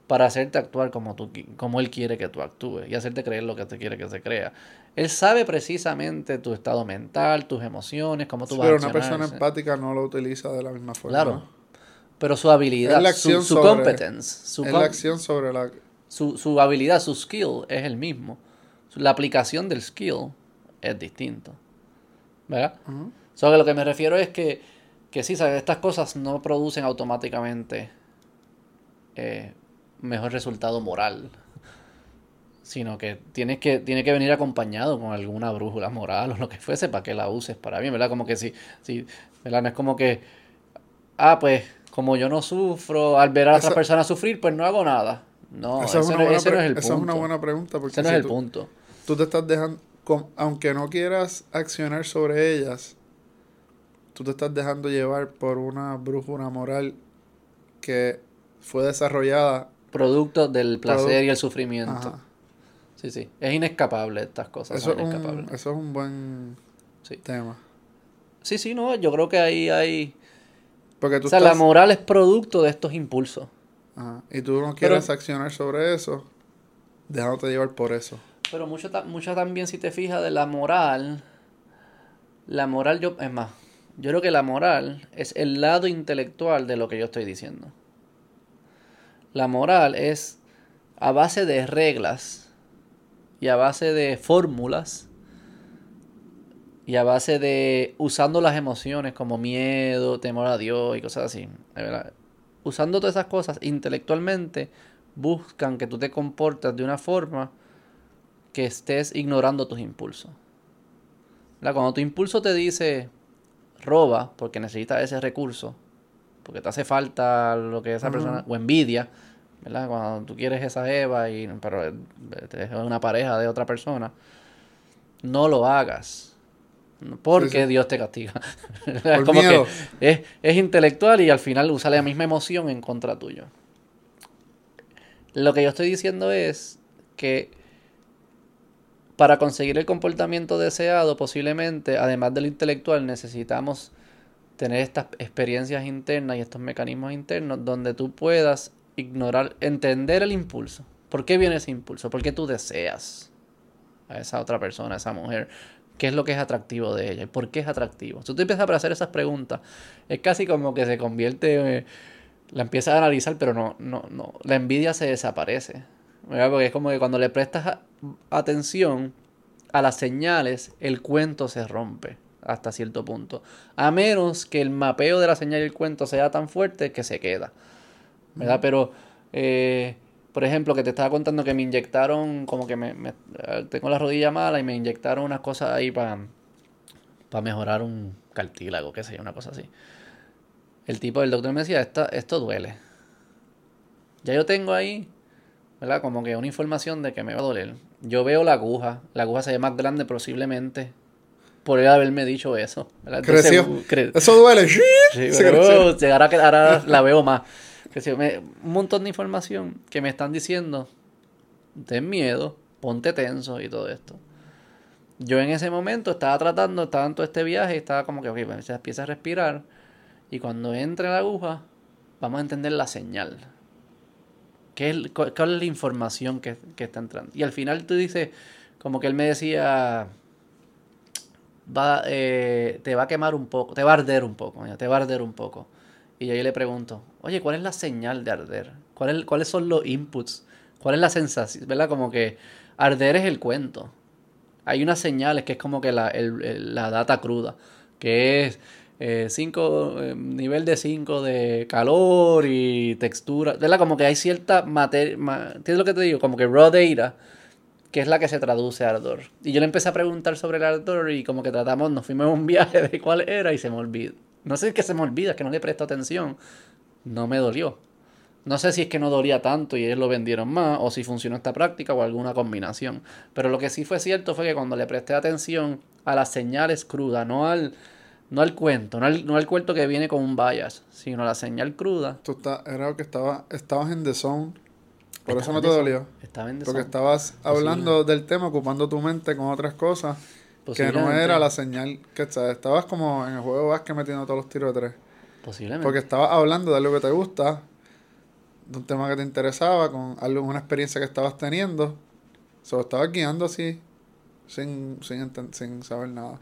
para hacerte actuar como, tú, como él quiere que tú actúes y hacerte creer lo que te quiere que se crea. Él sabe precisamente tu estado mental, tus emociones, cómo tú vas Pero a una accionar, persona sí. empática no lo utiliza de la misma forma. Claro. Pero su habilidad, la su, acción su sobre- competence, su, es la acción sobre la. su, su habilidad, su skill es el mismo. La aplicación del skill es distinto. ¿Verdad? Ujú. So, que lo que me refiero es que, que sí, ¿sabes? estas cosas no producen automáticamente eh, mejor resultado moral. Sino que tienes que, tiene que venir acompañado con alguna brújula moral o lo que fuese para que la uses para bien, ¿verdad? Como que si, si ¿verdad? No es como que, ah, pues, como yo no sufro, al ver a Esa- otras personas sufrir, pues no hago nada. No, esa es ese, no, ese es el esa punto. es una buena pregunta porque ese no si es el tú, punto. tú te estás dejando, aunque no quieras accionar sobre ellas, tú te estás dejando llevar por una brújula moral que fue desarrollada. Producto del placer y el sufrimiento. Ajá. Sí, sí. Es inescapable estas cosas. Eso, son es un, inescapables. eso es un buen Sí. tema. sí, sí, no. Yo creo que ahí hay. Porque tú O sea, la moral es producto de estos impulsos. Ajá, y tú no Pero- quieres accionar sobre eso, dejándote llevar por eso. Pero mucho, mucho también, si te fijas, de la moral. La moral, yo. Es más, yo creo que la moral es el lado intelectual de lo que yo estoy diciendo. La moral es a base de reglas y a base de fórmulas y a base de usando las emociones como miedo, temor a Dios y cosas así. Usando todas esas cosas intelectualmente buscan que tú te comportas de una forma que estés ignorando tus impulsos. Cuando tu impulso te dice roba porque necesitas ese recurso, porque te hace falta lo que esa persona, o envidia, ¿verdad? Cuando tú quieres esa Eva y pero eh, te es una pareja de otra persona, no lo hagas. Porque Dios te castiga. Como que es, es intelectual y al final usa la misma emoción en contra tuyo. Lo que yo estoy diciendo es que para conseguir el comportamiento deseado, posiblemente, además de lo intelectual, necesitamos tener estas experiencias internas y estos mecanismos internos donde tú puedas ignorar, entender el impulso. ¿Por qué viene ese impulso? ¿Por qué tú deseas a esa otra persona, a esa mujer? ¿Qué es lo que es atractivo de ella? ¿Y por qué es atractivo? Si tú empiezas a hacer esas preguntas, es casi como que se convierte, eh, la empiezas a analizar, pero no, no, no, la envidia se desaparece. Porque es como que cuando le prestas atención a las señales, el cuento se rompe hasta cierto punto. A menos que el mapeo de la señal y el cuento sea tan fuerte que se queda. ¿Verdad? Pero, eh, por ejemplo, que te estaba contando que me inyectaron, como que me, tengo la rodilla mala y me inyectaron unas cosas ahí para para mejorar un cartílago, qué sé yo, una cosa así. El tipo del doctor me decía, esto, esto duele. Ya yo tengo ahí, ¿verdad? Como que una información de que me va a doler. Yo veo la aguja, la aguja se ve más grande posiblemente por haberme dicho eso. creció. eso duele. Sí, pero ahora, la veo más. un montón de información que me están diciendo, ten miedo, ponte tenso y todo esto. Yo en ese momento estaba tratando, estaba en todo este viaje, estaba como que, ok, empieza a respirar. Y cuando entre la aguja, vamos a entender la señal. ¿Qué es, cuál, es la información que, que está entrando? Y al final tú dices, como que él me decía, va, eh, te va a quemar un poco, te va a arder un poco, te va a arder un poco. Y yo le pregunto, oye, ¿cuál es la señal de arder? ¿Cuál ¿Cuáles son los inputs? ¿Cuál es la sensación? ¿Verdad? Como que arder es el cuento. Hay unas señales que es como que la, la data cruda, que es eh, cinco, eh, nivel de 5 de calor y textura. ¿Verdad? Como que hay cierta materia, ¿tienes lo que te digo? Como que raw data que es la que se traduce a ardor. Y yo le empecé a preguntar sobre el ardor y como que tratamos, nos fuimos a un viaje de cuál era y se me olvidó. No sé si es que se me olvida, es que no le presto atención. No me dolió. No sé si es que no dolía tanto y ellos lo vendieron más, o si funcionó esta práctica o alguna combinación. Pero lo que sí fue cierto fue que cuando le presté atención a las señales crudas, no al, no al cuento, no al, no al cuento que viene con un bias, sino a la señal cruda. Tú está, era que estaba, estabas en the zone por eso no te dolió. Estaba en Porque estabas hablando del tema, ocupando tu mente con otras cosas que no era la señal que estabas como en el juego de básquet metiendo todos los tiros de tres. Posiblemente. Porque estabas hablando de algo que te gusta, de un tema que te interesaba, con algo, una experiencia que estabas teniendo. Solo estabas guiando así, sin, sin, sin saber nada.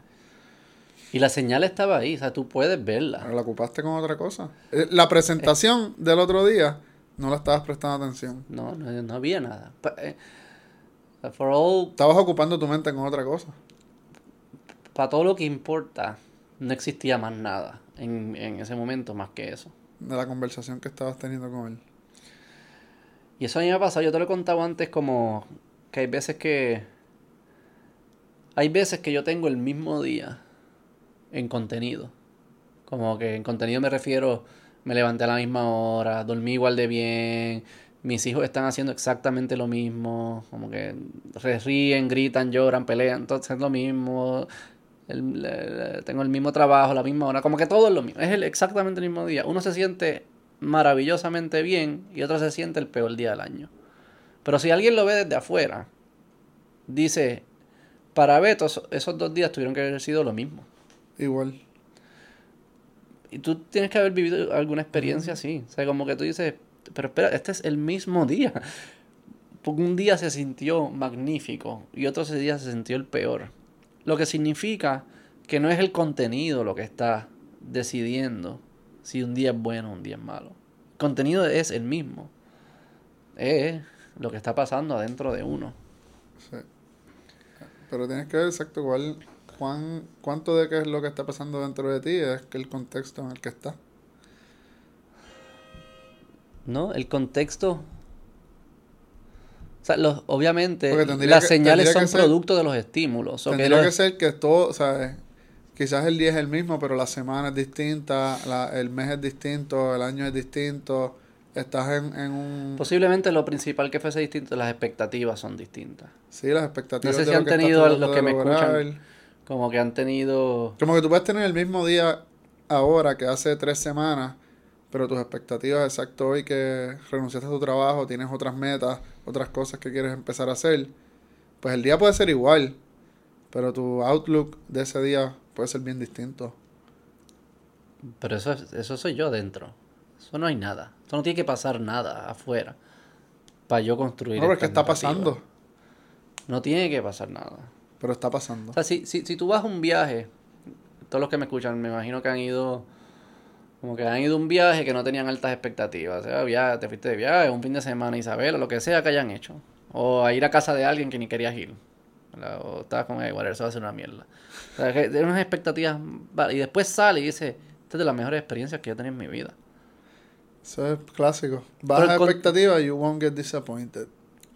Y la señal estaba ahí, o sea, tú puedes verla. Pero la ocupaste con otra cosa. Eh, la presentación del otro día no la estabas prestando atención. No, no, había nada. Eh, estabas ocupando tu mente con otra cosa. Para todo lo que importa, no existía más nada en, ese momento más que eso. De la conversación que estabas teniendo con él. Y eso a mí me ha pasado, yo te lo he contado antes como que hay veces que... Hay veces que yo tengo el mismo día en contenido. Como que en contenido me refiero me levanté a la misma hora, dormí igual de bien, mis hijos están haciendo exactamente lo mismo, como que ríen, gritan, lloran, pelean, entonces es lo mismo, tengo el mismo trabajo, la misma hora, como que todo es lo mismo, es el, exactamente el mismo día. Uno se siente maravillosamente bien y otro se siente el peor día del año. Pero si alguien lo ve desde afuera, dice, para Beto esos dos días tuvieron que haber sido lo mismo. Igual. Y tú tienes que haber vivido alguna experiencia así. O sea, como que tú dices, pero espera, este es el mismo día. Porque un día se sintió magnífico y otro día se sintió el peor. Lo que significa que no es el contenido lo que está decidiendo si un día es bueno o un día es malo. El contenido es el mismo. Es lo que está pasando adentro de uno. Sí. Pero tienes que ver exacto cuál Juan, ¿cuánto de qué es lo que está pasando dentro de ti es que el contexto en el que está? No, el contexto. O sea, los, obviamente, las señales son producto de los estímulos. Tendría que, ser que todo, o sea, quizás el día es el mismo, pero la semana es distinta, el mes es distinto, el año es distinto. Estás en, en un... Posiblemente lo principal que fuese distinto, las expectativas son distintas. Sí, las expectativas. No sé si han tenido los que me escuchan Como que han tenido... Como que tú puedes tener el mismo día ahora que hace tres semanas, pero tus expectativas exacto hoy que renunciaste a tu trabajo, tienes otras metas, otras cosas que quieres empezar a hacer, pues el día puede ser igual, pero tu outlook de ese día puede ser bien distinto. Pero eso, eso soy yo dentro. Eso no hay nada. Eso no tiene que pasar nada afuera para yo construir. No, pero es que está pasando. No tiene que pasar nada. Pero está pasando. O sea, si, si, si tú vas a un viaje, todos los que me escuchan, me imagino que han ido, como que han ido a un viaje que no tenían altas expectativas. O sea, ya te fuiste de viaje, un fin de semana, Isabel, o lo que sea que hayan hecho. O a ir a casa de alguien que ni querías ir. O estabas con igual, eso va a ser una mierda. O sea, que de unas expectativas. Y después sale y dice, esta es de las mejores experiencias que yo he tenido en mi vida. Eso es clásico. Baja expectativa, you won't get disappointed.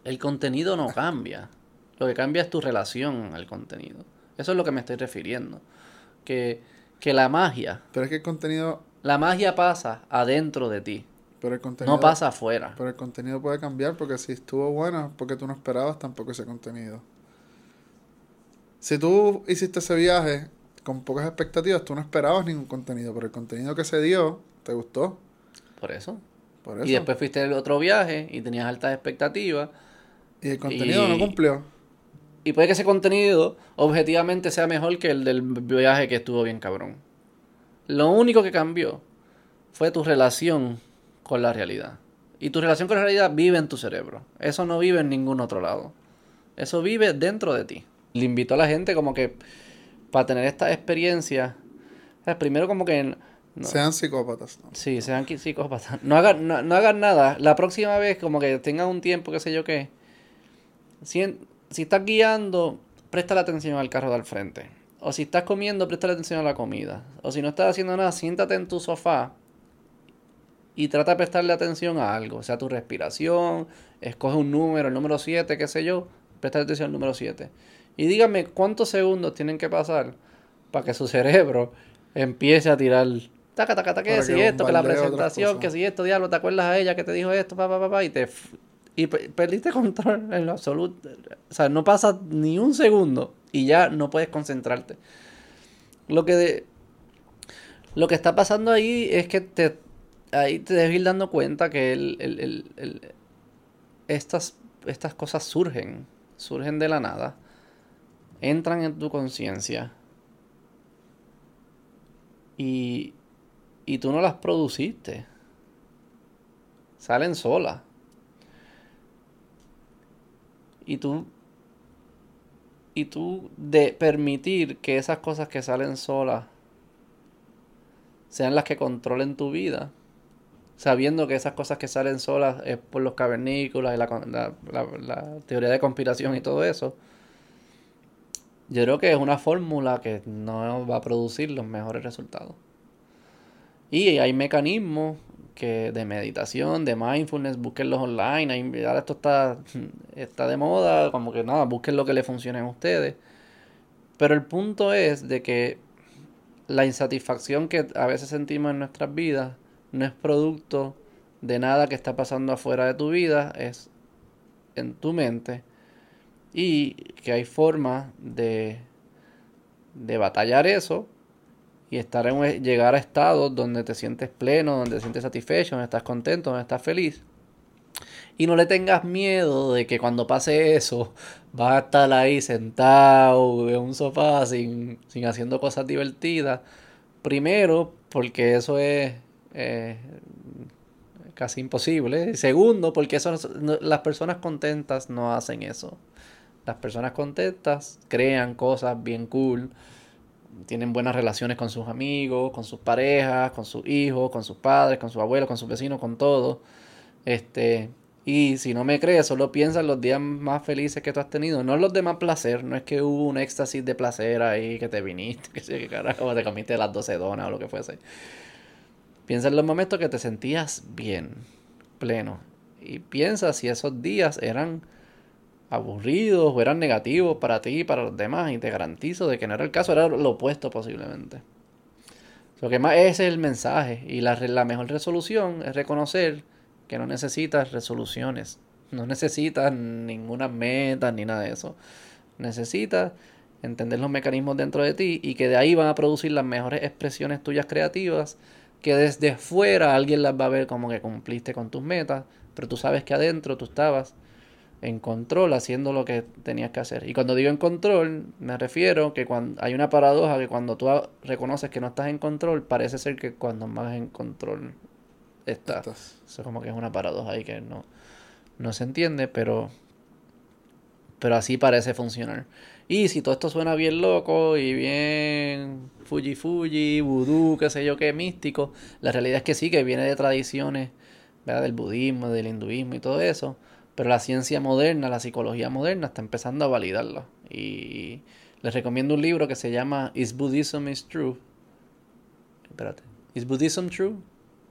El contenido no cambia. Lo que cambia es tu relación al contenido. Eso es lo que me estoy refiriendo. Que, que la magia. Pero es que el contenido. La magia pasa adentro de ti. Pero el contenido. No pasa afuera. Pero el contenido puede cambiar porque si estuvo bueno, porque tú no esperabas tampoco ese contenido. Si tú hiciste ese viaje con pocas expectativas, tú no esperabas ningún contenido, pero el contenido que se dio, te gustó. Por eso. Y después fuiste al otro viaje y tenías altas expectativas. Y el contenido no cumplió. Y puede que ese contenido objetivamente sea mejor que el del viaje que estuvo bien cabrón. Lo único que cambió fue tu relación con la realidad. Y tu relación con la realidad vive en tu cerebro. Eso no vive en ningún otro lado. Eso vive dentro de ti. Le invito a la gente como que para tener esta experiencia, primero como que... sean psicópatas. Sí, sean psicópatas. No hagan, no, hagan nada. La próxima vez como que tengan un tiempo, qué sé yo qué. Si estás guiando, presta la atención al carro del frente. O si estás comiendo, presta la atención a la comida. O si no estás haciendo nada, siéntate en tu sofá y trata de prestarle atención a algo. O sea, tu respiración, escoge un número, el número 7, qué sé yo, presta atención al número 7. Y dígame cuántos segundos tienen que pasar para que su cerebro empiece a tirar taca, taca, taca, que si esto, que la presentación, que si esto, diablo, ¿te acuerdas a ella que te dijo esto, papá, papá, y te y perdiste control en lo absoluto. O sea, no pasa ni un segundo y ya no puedes concentrarte. Lo que de, lo que está pasando ahí es que te ahí te debes ir dando cuenta que el, el, estas, estas cosas surgen, surgen de la nada, entran en tu conciencia y, y tú no las produciste. Salen solas. Y tú. Y tú de permitir que esas cosas que salen solas sean las que controlen tu vida. Sabiendo que esas cosas que salen solas es por los cavernícolas y la, la teoría de conspiración y todo eso. Yo creo que es una fórmula que no va a producir los mejores resultados. Y hay mecanismos que de meditación, de mindfulness, búsquenlos online. Ahora esto está, está de moda, como que nada, busquen lo que le funcione a ustedes. Pero el punto es de que la insatisfacción que a veces sentimos en nuestras vidas no es producto de nada que está pasando afuera de tu vida, es en tu mente. Y que hay formas de, de batallar eso y estar en, llegar a estados donde te sientes pleno, donde te sientes satisfecho, donde estás contento, donde estás feliz. Y no le tengas miedo de que cuando pase eso vas a estar ahí sentado en un sofá sin, sin haciendo cosas divertidas. Primero, porque eso es eh, casi imposible. Segundo, porque eso, las personas contentas no hacen eso. Las personas contentas crean cosas bien cool tienen buenas relaciones con sus amigos, con sus parejas, con sus hijos, con sus padres, con sus abuelos, con sus vecinos, con todo. Este, y si no me crees, solo piensa en los días más felices que tú has tenido, no los de más placer, no es que hubo un éxtasis de placer ahí que te viniste, que sé qué carajo, te comiste las 12 donas o lo que fuese. Piensa en los momentos que te sentías bien, pleno. Y piensa si esos días eran aburridos o eran negativos para ti y para los demás. Y te garantizo de que no era el caso, era lo opuesto posiblemente. Lo que más ese es el mensaje. Y la, la mejor resolución es reconocer que no necesitas resoluciones. No necesitas ninguna meta ni nada de eso. Necesitas entender los mecanismos dentro de ti y que de ahí van a producir las mejores expresiones tuyas creativas, que desde fuera alguien las va a ver como que cumpliste con tus metas, pero tú sabes que adentro tú estabas en control haciendo lo que tenías que hacer. Y cuando digo en control, me refiero que cuando hay una paradoja que cuando tú reconoces que no estás en control, parece ser que cuando más en control estás. Eso como que es una paradoja ahí que no, no se entiende, pero pero así parece funcionar. Y si todo esto suena bien loco y bien Fuji Fuji, vudú, qué sé yo qué, místico, la realidad es que sí, que viene de tradiciones ¿verdad? del budismo, del hinduismo y todo eso, pero la ciencia moderna, la psicología moderna está empezando a validarlo. Y les recomiendo un libro que se llama Is Buddhism is True? Espérate. Is Buddhism True?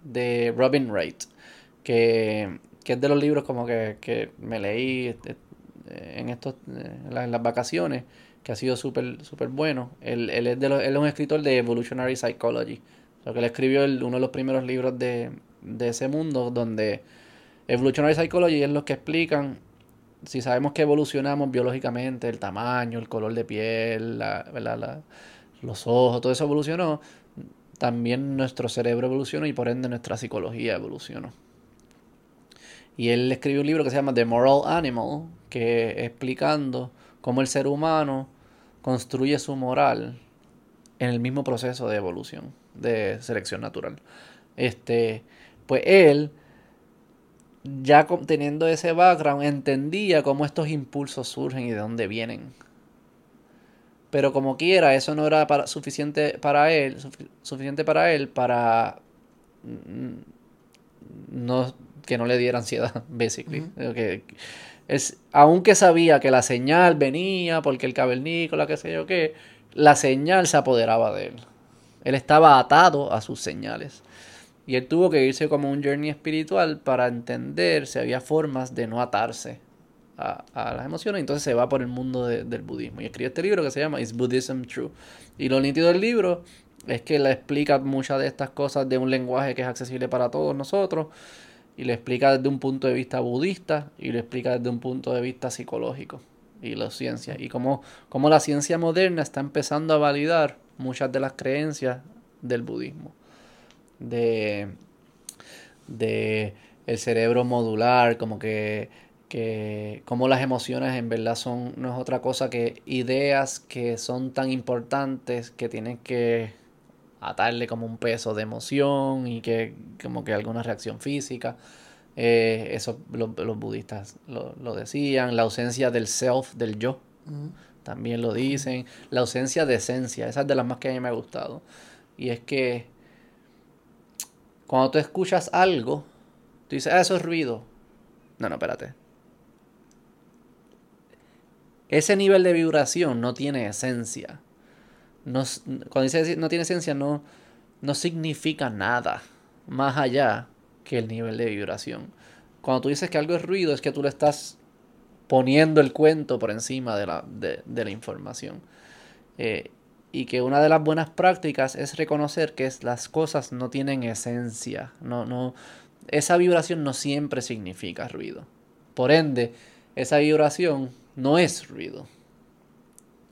de Robin Wright, que, que es de los libros como que, que me leí este, en, estos, en las vacaciones, que ha sido súper super bueno. Él, él, es de él es un escritor de Evolutionary Psychology. Lo que él escribió uno de los primeros libros de, de ese mundo, donde Evolutionary Psychology es lo que explican si sabemos que evolucionamos biológicamente, el tamaño, el color de piel, la, la, los ojos, todo eso evolucionó, también nuestro cerebro evolucionó y por ende nuestra psicología evolucionó. Y él escribió un libro que se llama The Moral Animal, que explicando cómo el ser humano construye su moral en el mismo proceso de evolución, de selección natural. Este, pues él, ya teniendo ese background, entendía cómo estos impulsos surgen y de dónde vienen. Pero como quiera, eso no era para, suficiente para él, suficiente para él para no que no le diera ansiedad, basically. es, aunque sabía que la señal venía porque el cavernícola, qué sé yo qué, la señal se apoderaba de él. Él estaba atado a sus señales. Y él tuvo que irse como un journey espiritual para entender si había formas de no atarse a, las emociones. Entonces se va por el mundo del budismo. Y escribe este libro que se llama Is Buddhism True? Y lo nítido del libro es que le explica muchas de estas cosas de un lenguaje que es accesible para todos nosotros y lo explica desde un punto de vista budista y lo explica desde un punto de vista psicológico y la ciencia y cómo, cómo la ciencia moderna está empezando a validar muchas de las creencias del budismo de, de el cerebro modular como que que como las emociones en verdad son no es otra cosa que ideas que son tan importantes que tienen que atarle como un peso de emoción y que como que alguna reacción física. Eh, eso los budistas lo, decían. La ausencia del self, del yo, también lo dicen. La ausencia de esencia, esa es de las más que a mí me ha gustado. Y es que cuando tú escuchas algo, tú dices, ah, eso es ruido. No, no, espérate. Ese nivel de vibración no tiene esencia no, cuando dice no tiene esencia, no, no significa nada más allá que el nivel de vibración. Cuando tú dices que algo es ruido, es que tú le estás poniendo el cuento por encima de la, de, la información. Eh, y que una de las buenas prácticas es reconocer que las cosas no tienen esencia. No, no, esa vibración no siempre significa ruido. Por ende, esa vibración no es ruido.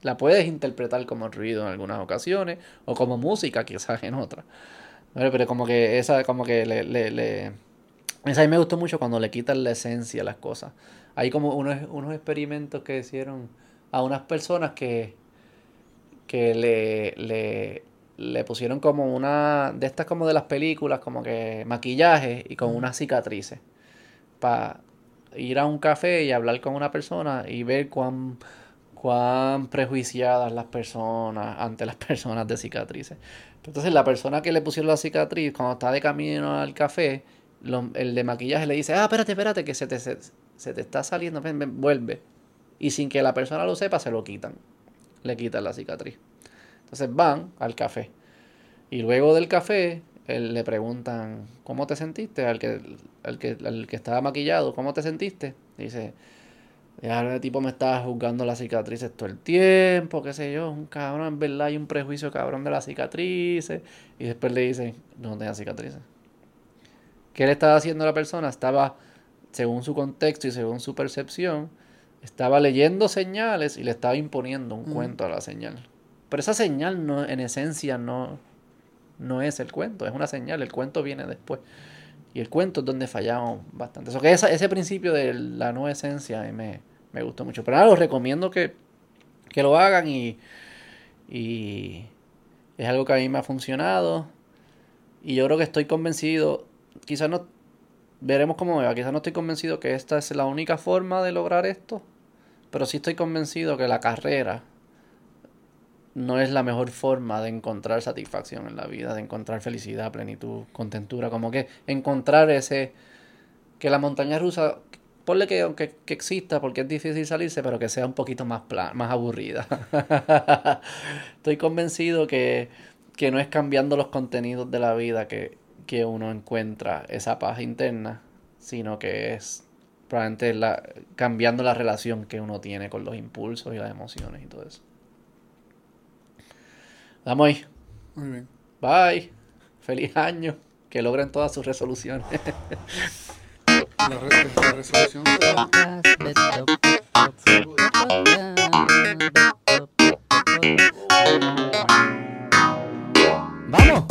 La puedes interpretar como ruido en algunas ocasiones o como música quizás en otras. Pero como que esa, como que le. Esa a mí me gustó mucho cuando le quitan la esencia a las cosas. Hay como unos, unos experimentos que hicieron a unas personas que, que le, le, le pusieron como una, de estas como de las películas, como que maquillaje y con unas cicatrices. Para ir a un café y hablar con una persona y ver cuán cuán prejuiciadas las personas ante las personas de cicatrices. Entonces la persona que le pusieron la cicatriz, cuando está de camino al café, el de maquillaje le dice, ah, espérate, espérate, que se te, se, te está saliendo, ven, vuelve. Y sin que la persona lo sepa, se lo quitan. Le quitan la cicatriz. Entonces van al café. Y luego del café, él, le preguntan, ¿cómo te sentiste? Al que, al que, al que estaba maquillado, ¿cómo te sentiste? dice, tipo me estaba juzgando las cicatrices todo el tiempo, qué sé yo, un cabrón, en verdad hay un prejuicio cabrón de las cicatrices. Y después le dicen, no tenía cicatrices. ¿Qué le estaba haciendo a la persona? Estaba, según su contexto y según su percepción, estaba leyendo señales y le estaba imponiendo un Mm. cuento a la señal. Pero esa señal no, en esencia no, no es el cuento, es una señal, el cuento viene después. Y el cuento es donde fallamos bastante. Eso que esa- ese principio de la no esencia me, me gustó mucho. Pero nada, los recomiendo que, que lo hagan y, y es algo que a mí me ha funcionado. Y yo creo que estoy convencido, quizás no, veremos cómo me va, quizás no estoy convencido que esta es la única forma de lograr esto, pero sí estoy convencido que la carrera no es la mejor forma de encontrar satisfacción en la vida, de encontrar felicidad, plenitud, contentura, como que encontrar ese, que la montaña rusa, ponle que aunque que exista, porque es difícil salirse, pero que sea un poquito más plan, más aburrida. Estoy convencido que, que no es cambiando los contenidos de la vida que, que uno encuentra esa paz interna, sino que es probablemente la, cambiando la relación que uno tiene con los impulsos y las emociones y todo eso. Vamos ahí. Muy bien. Bye. Feliz año. Que logren todas sus resoluciones. la, re eh, la, resolución ¡Vamos!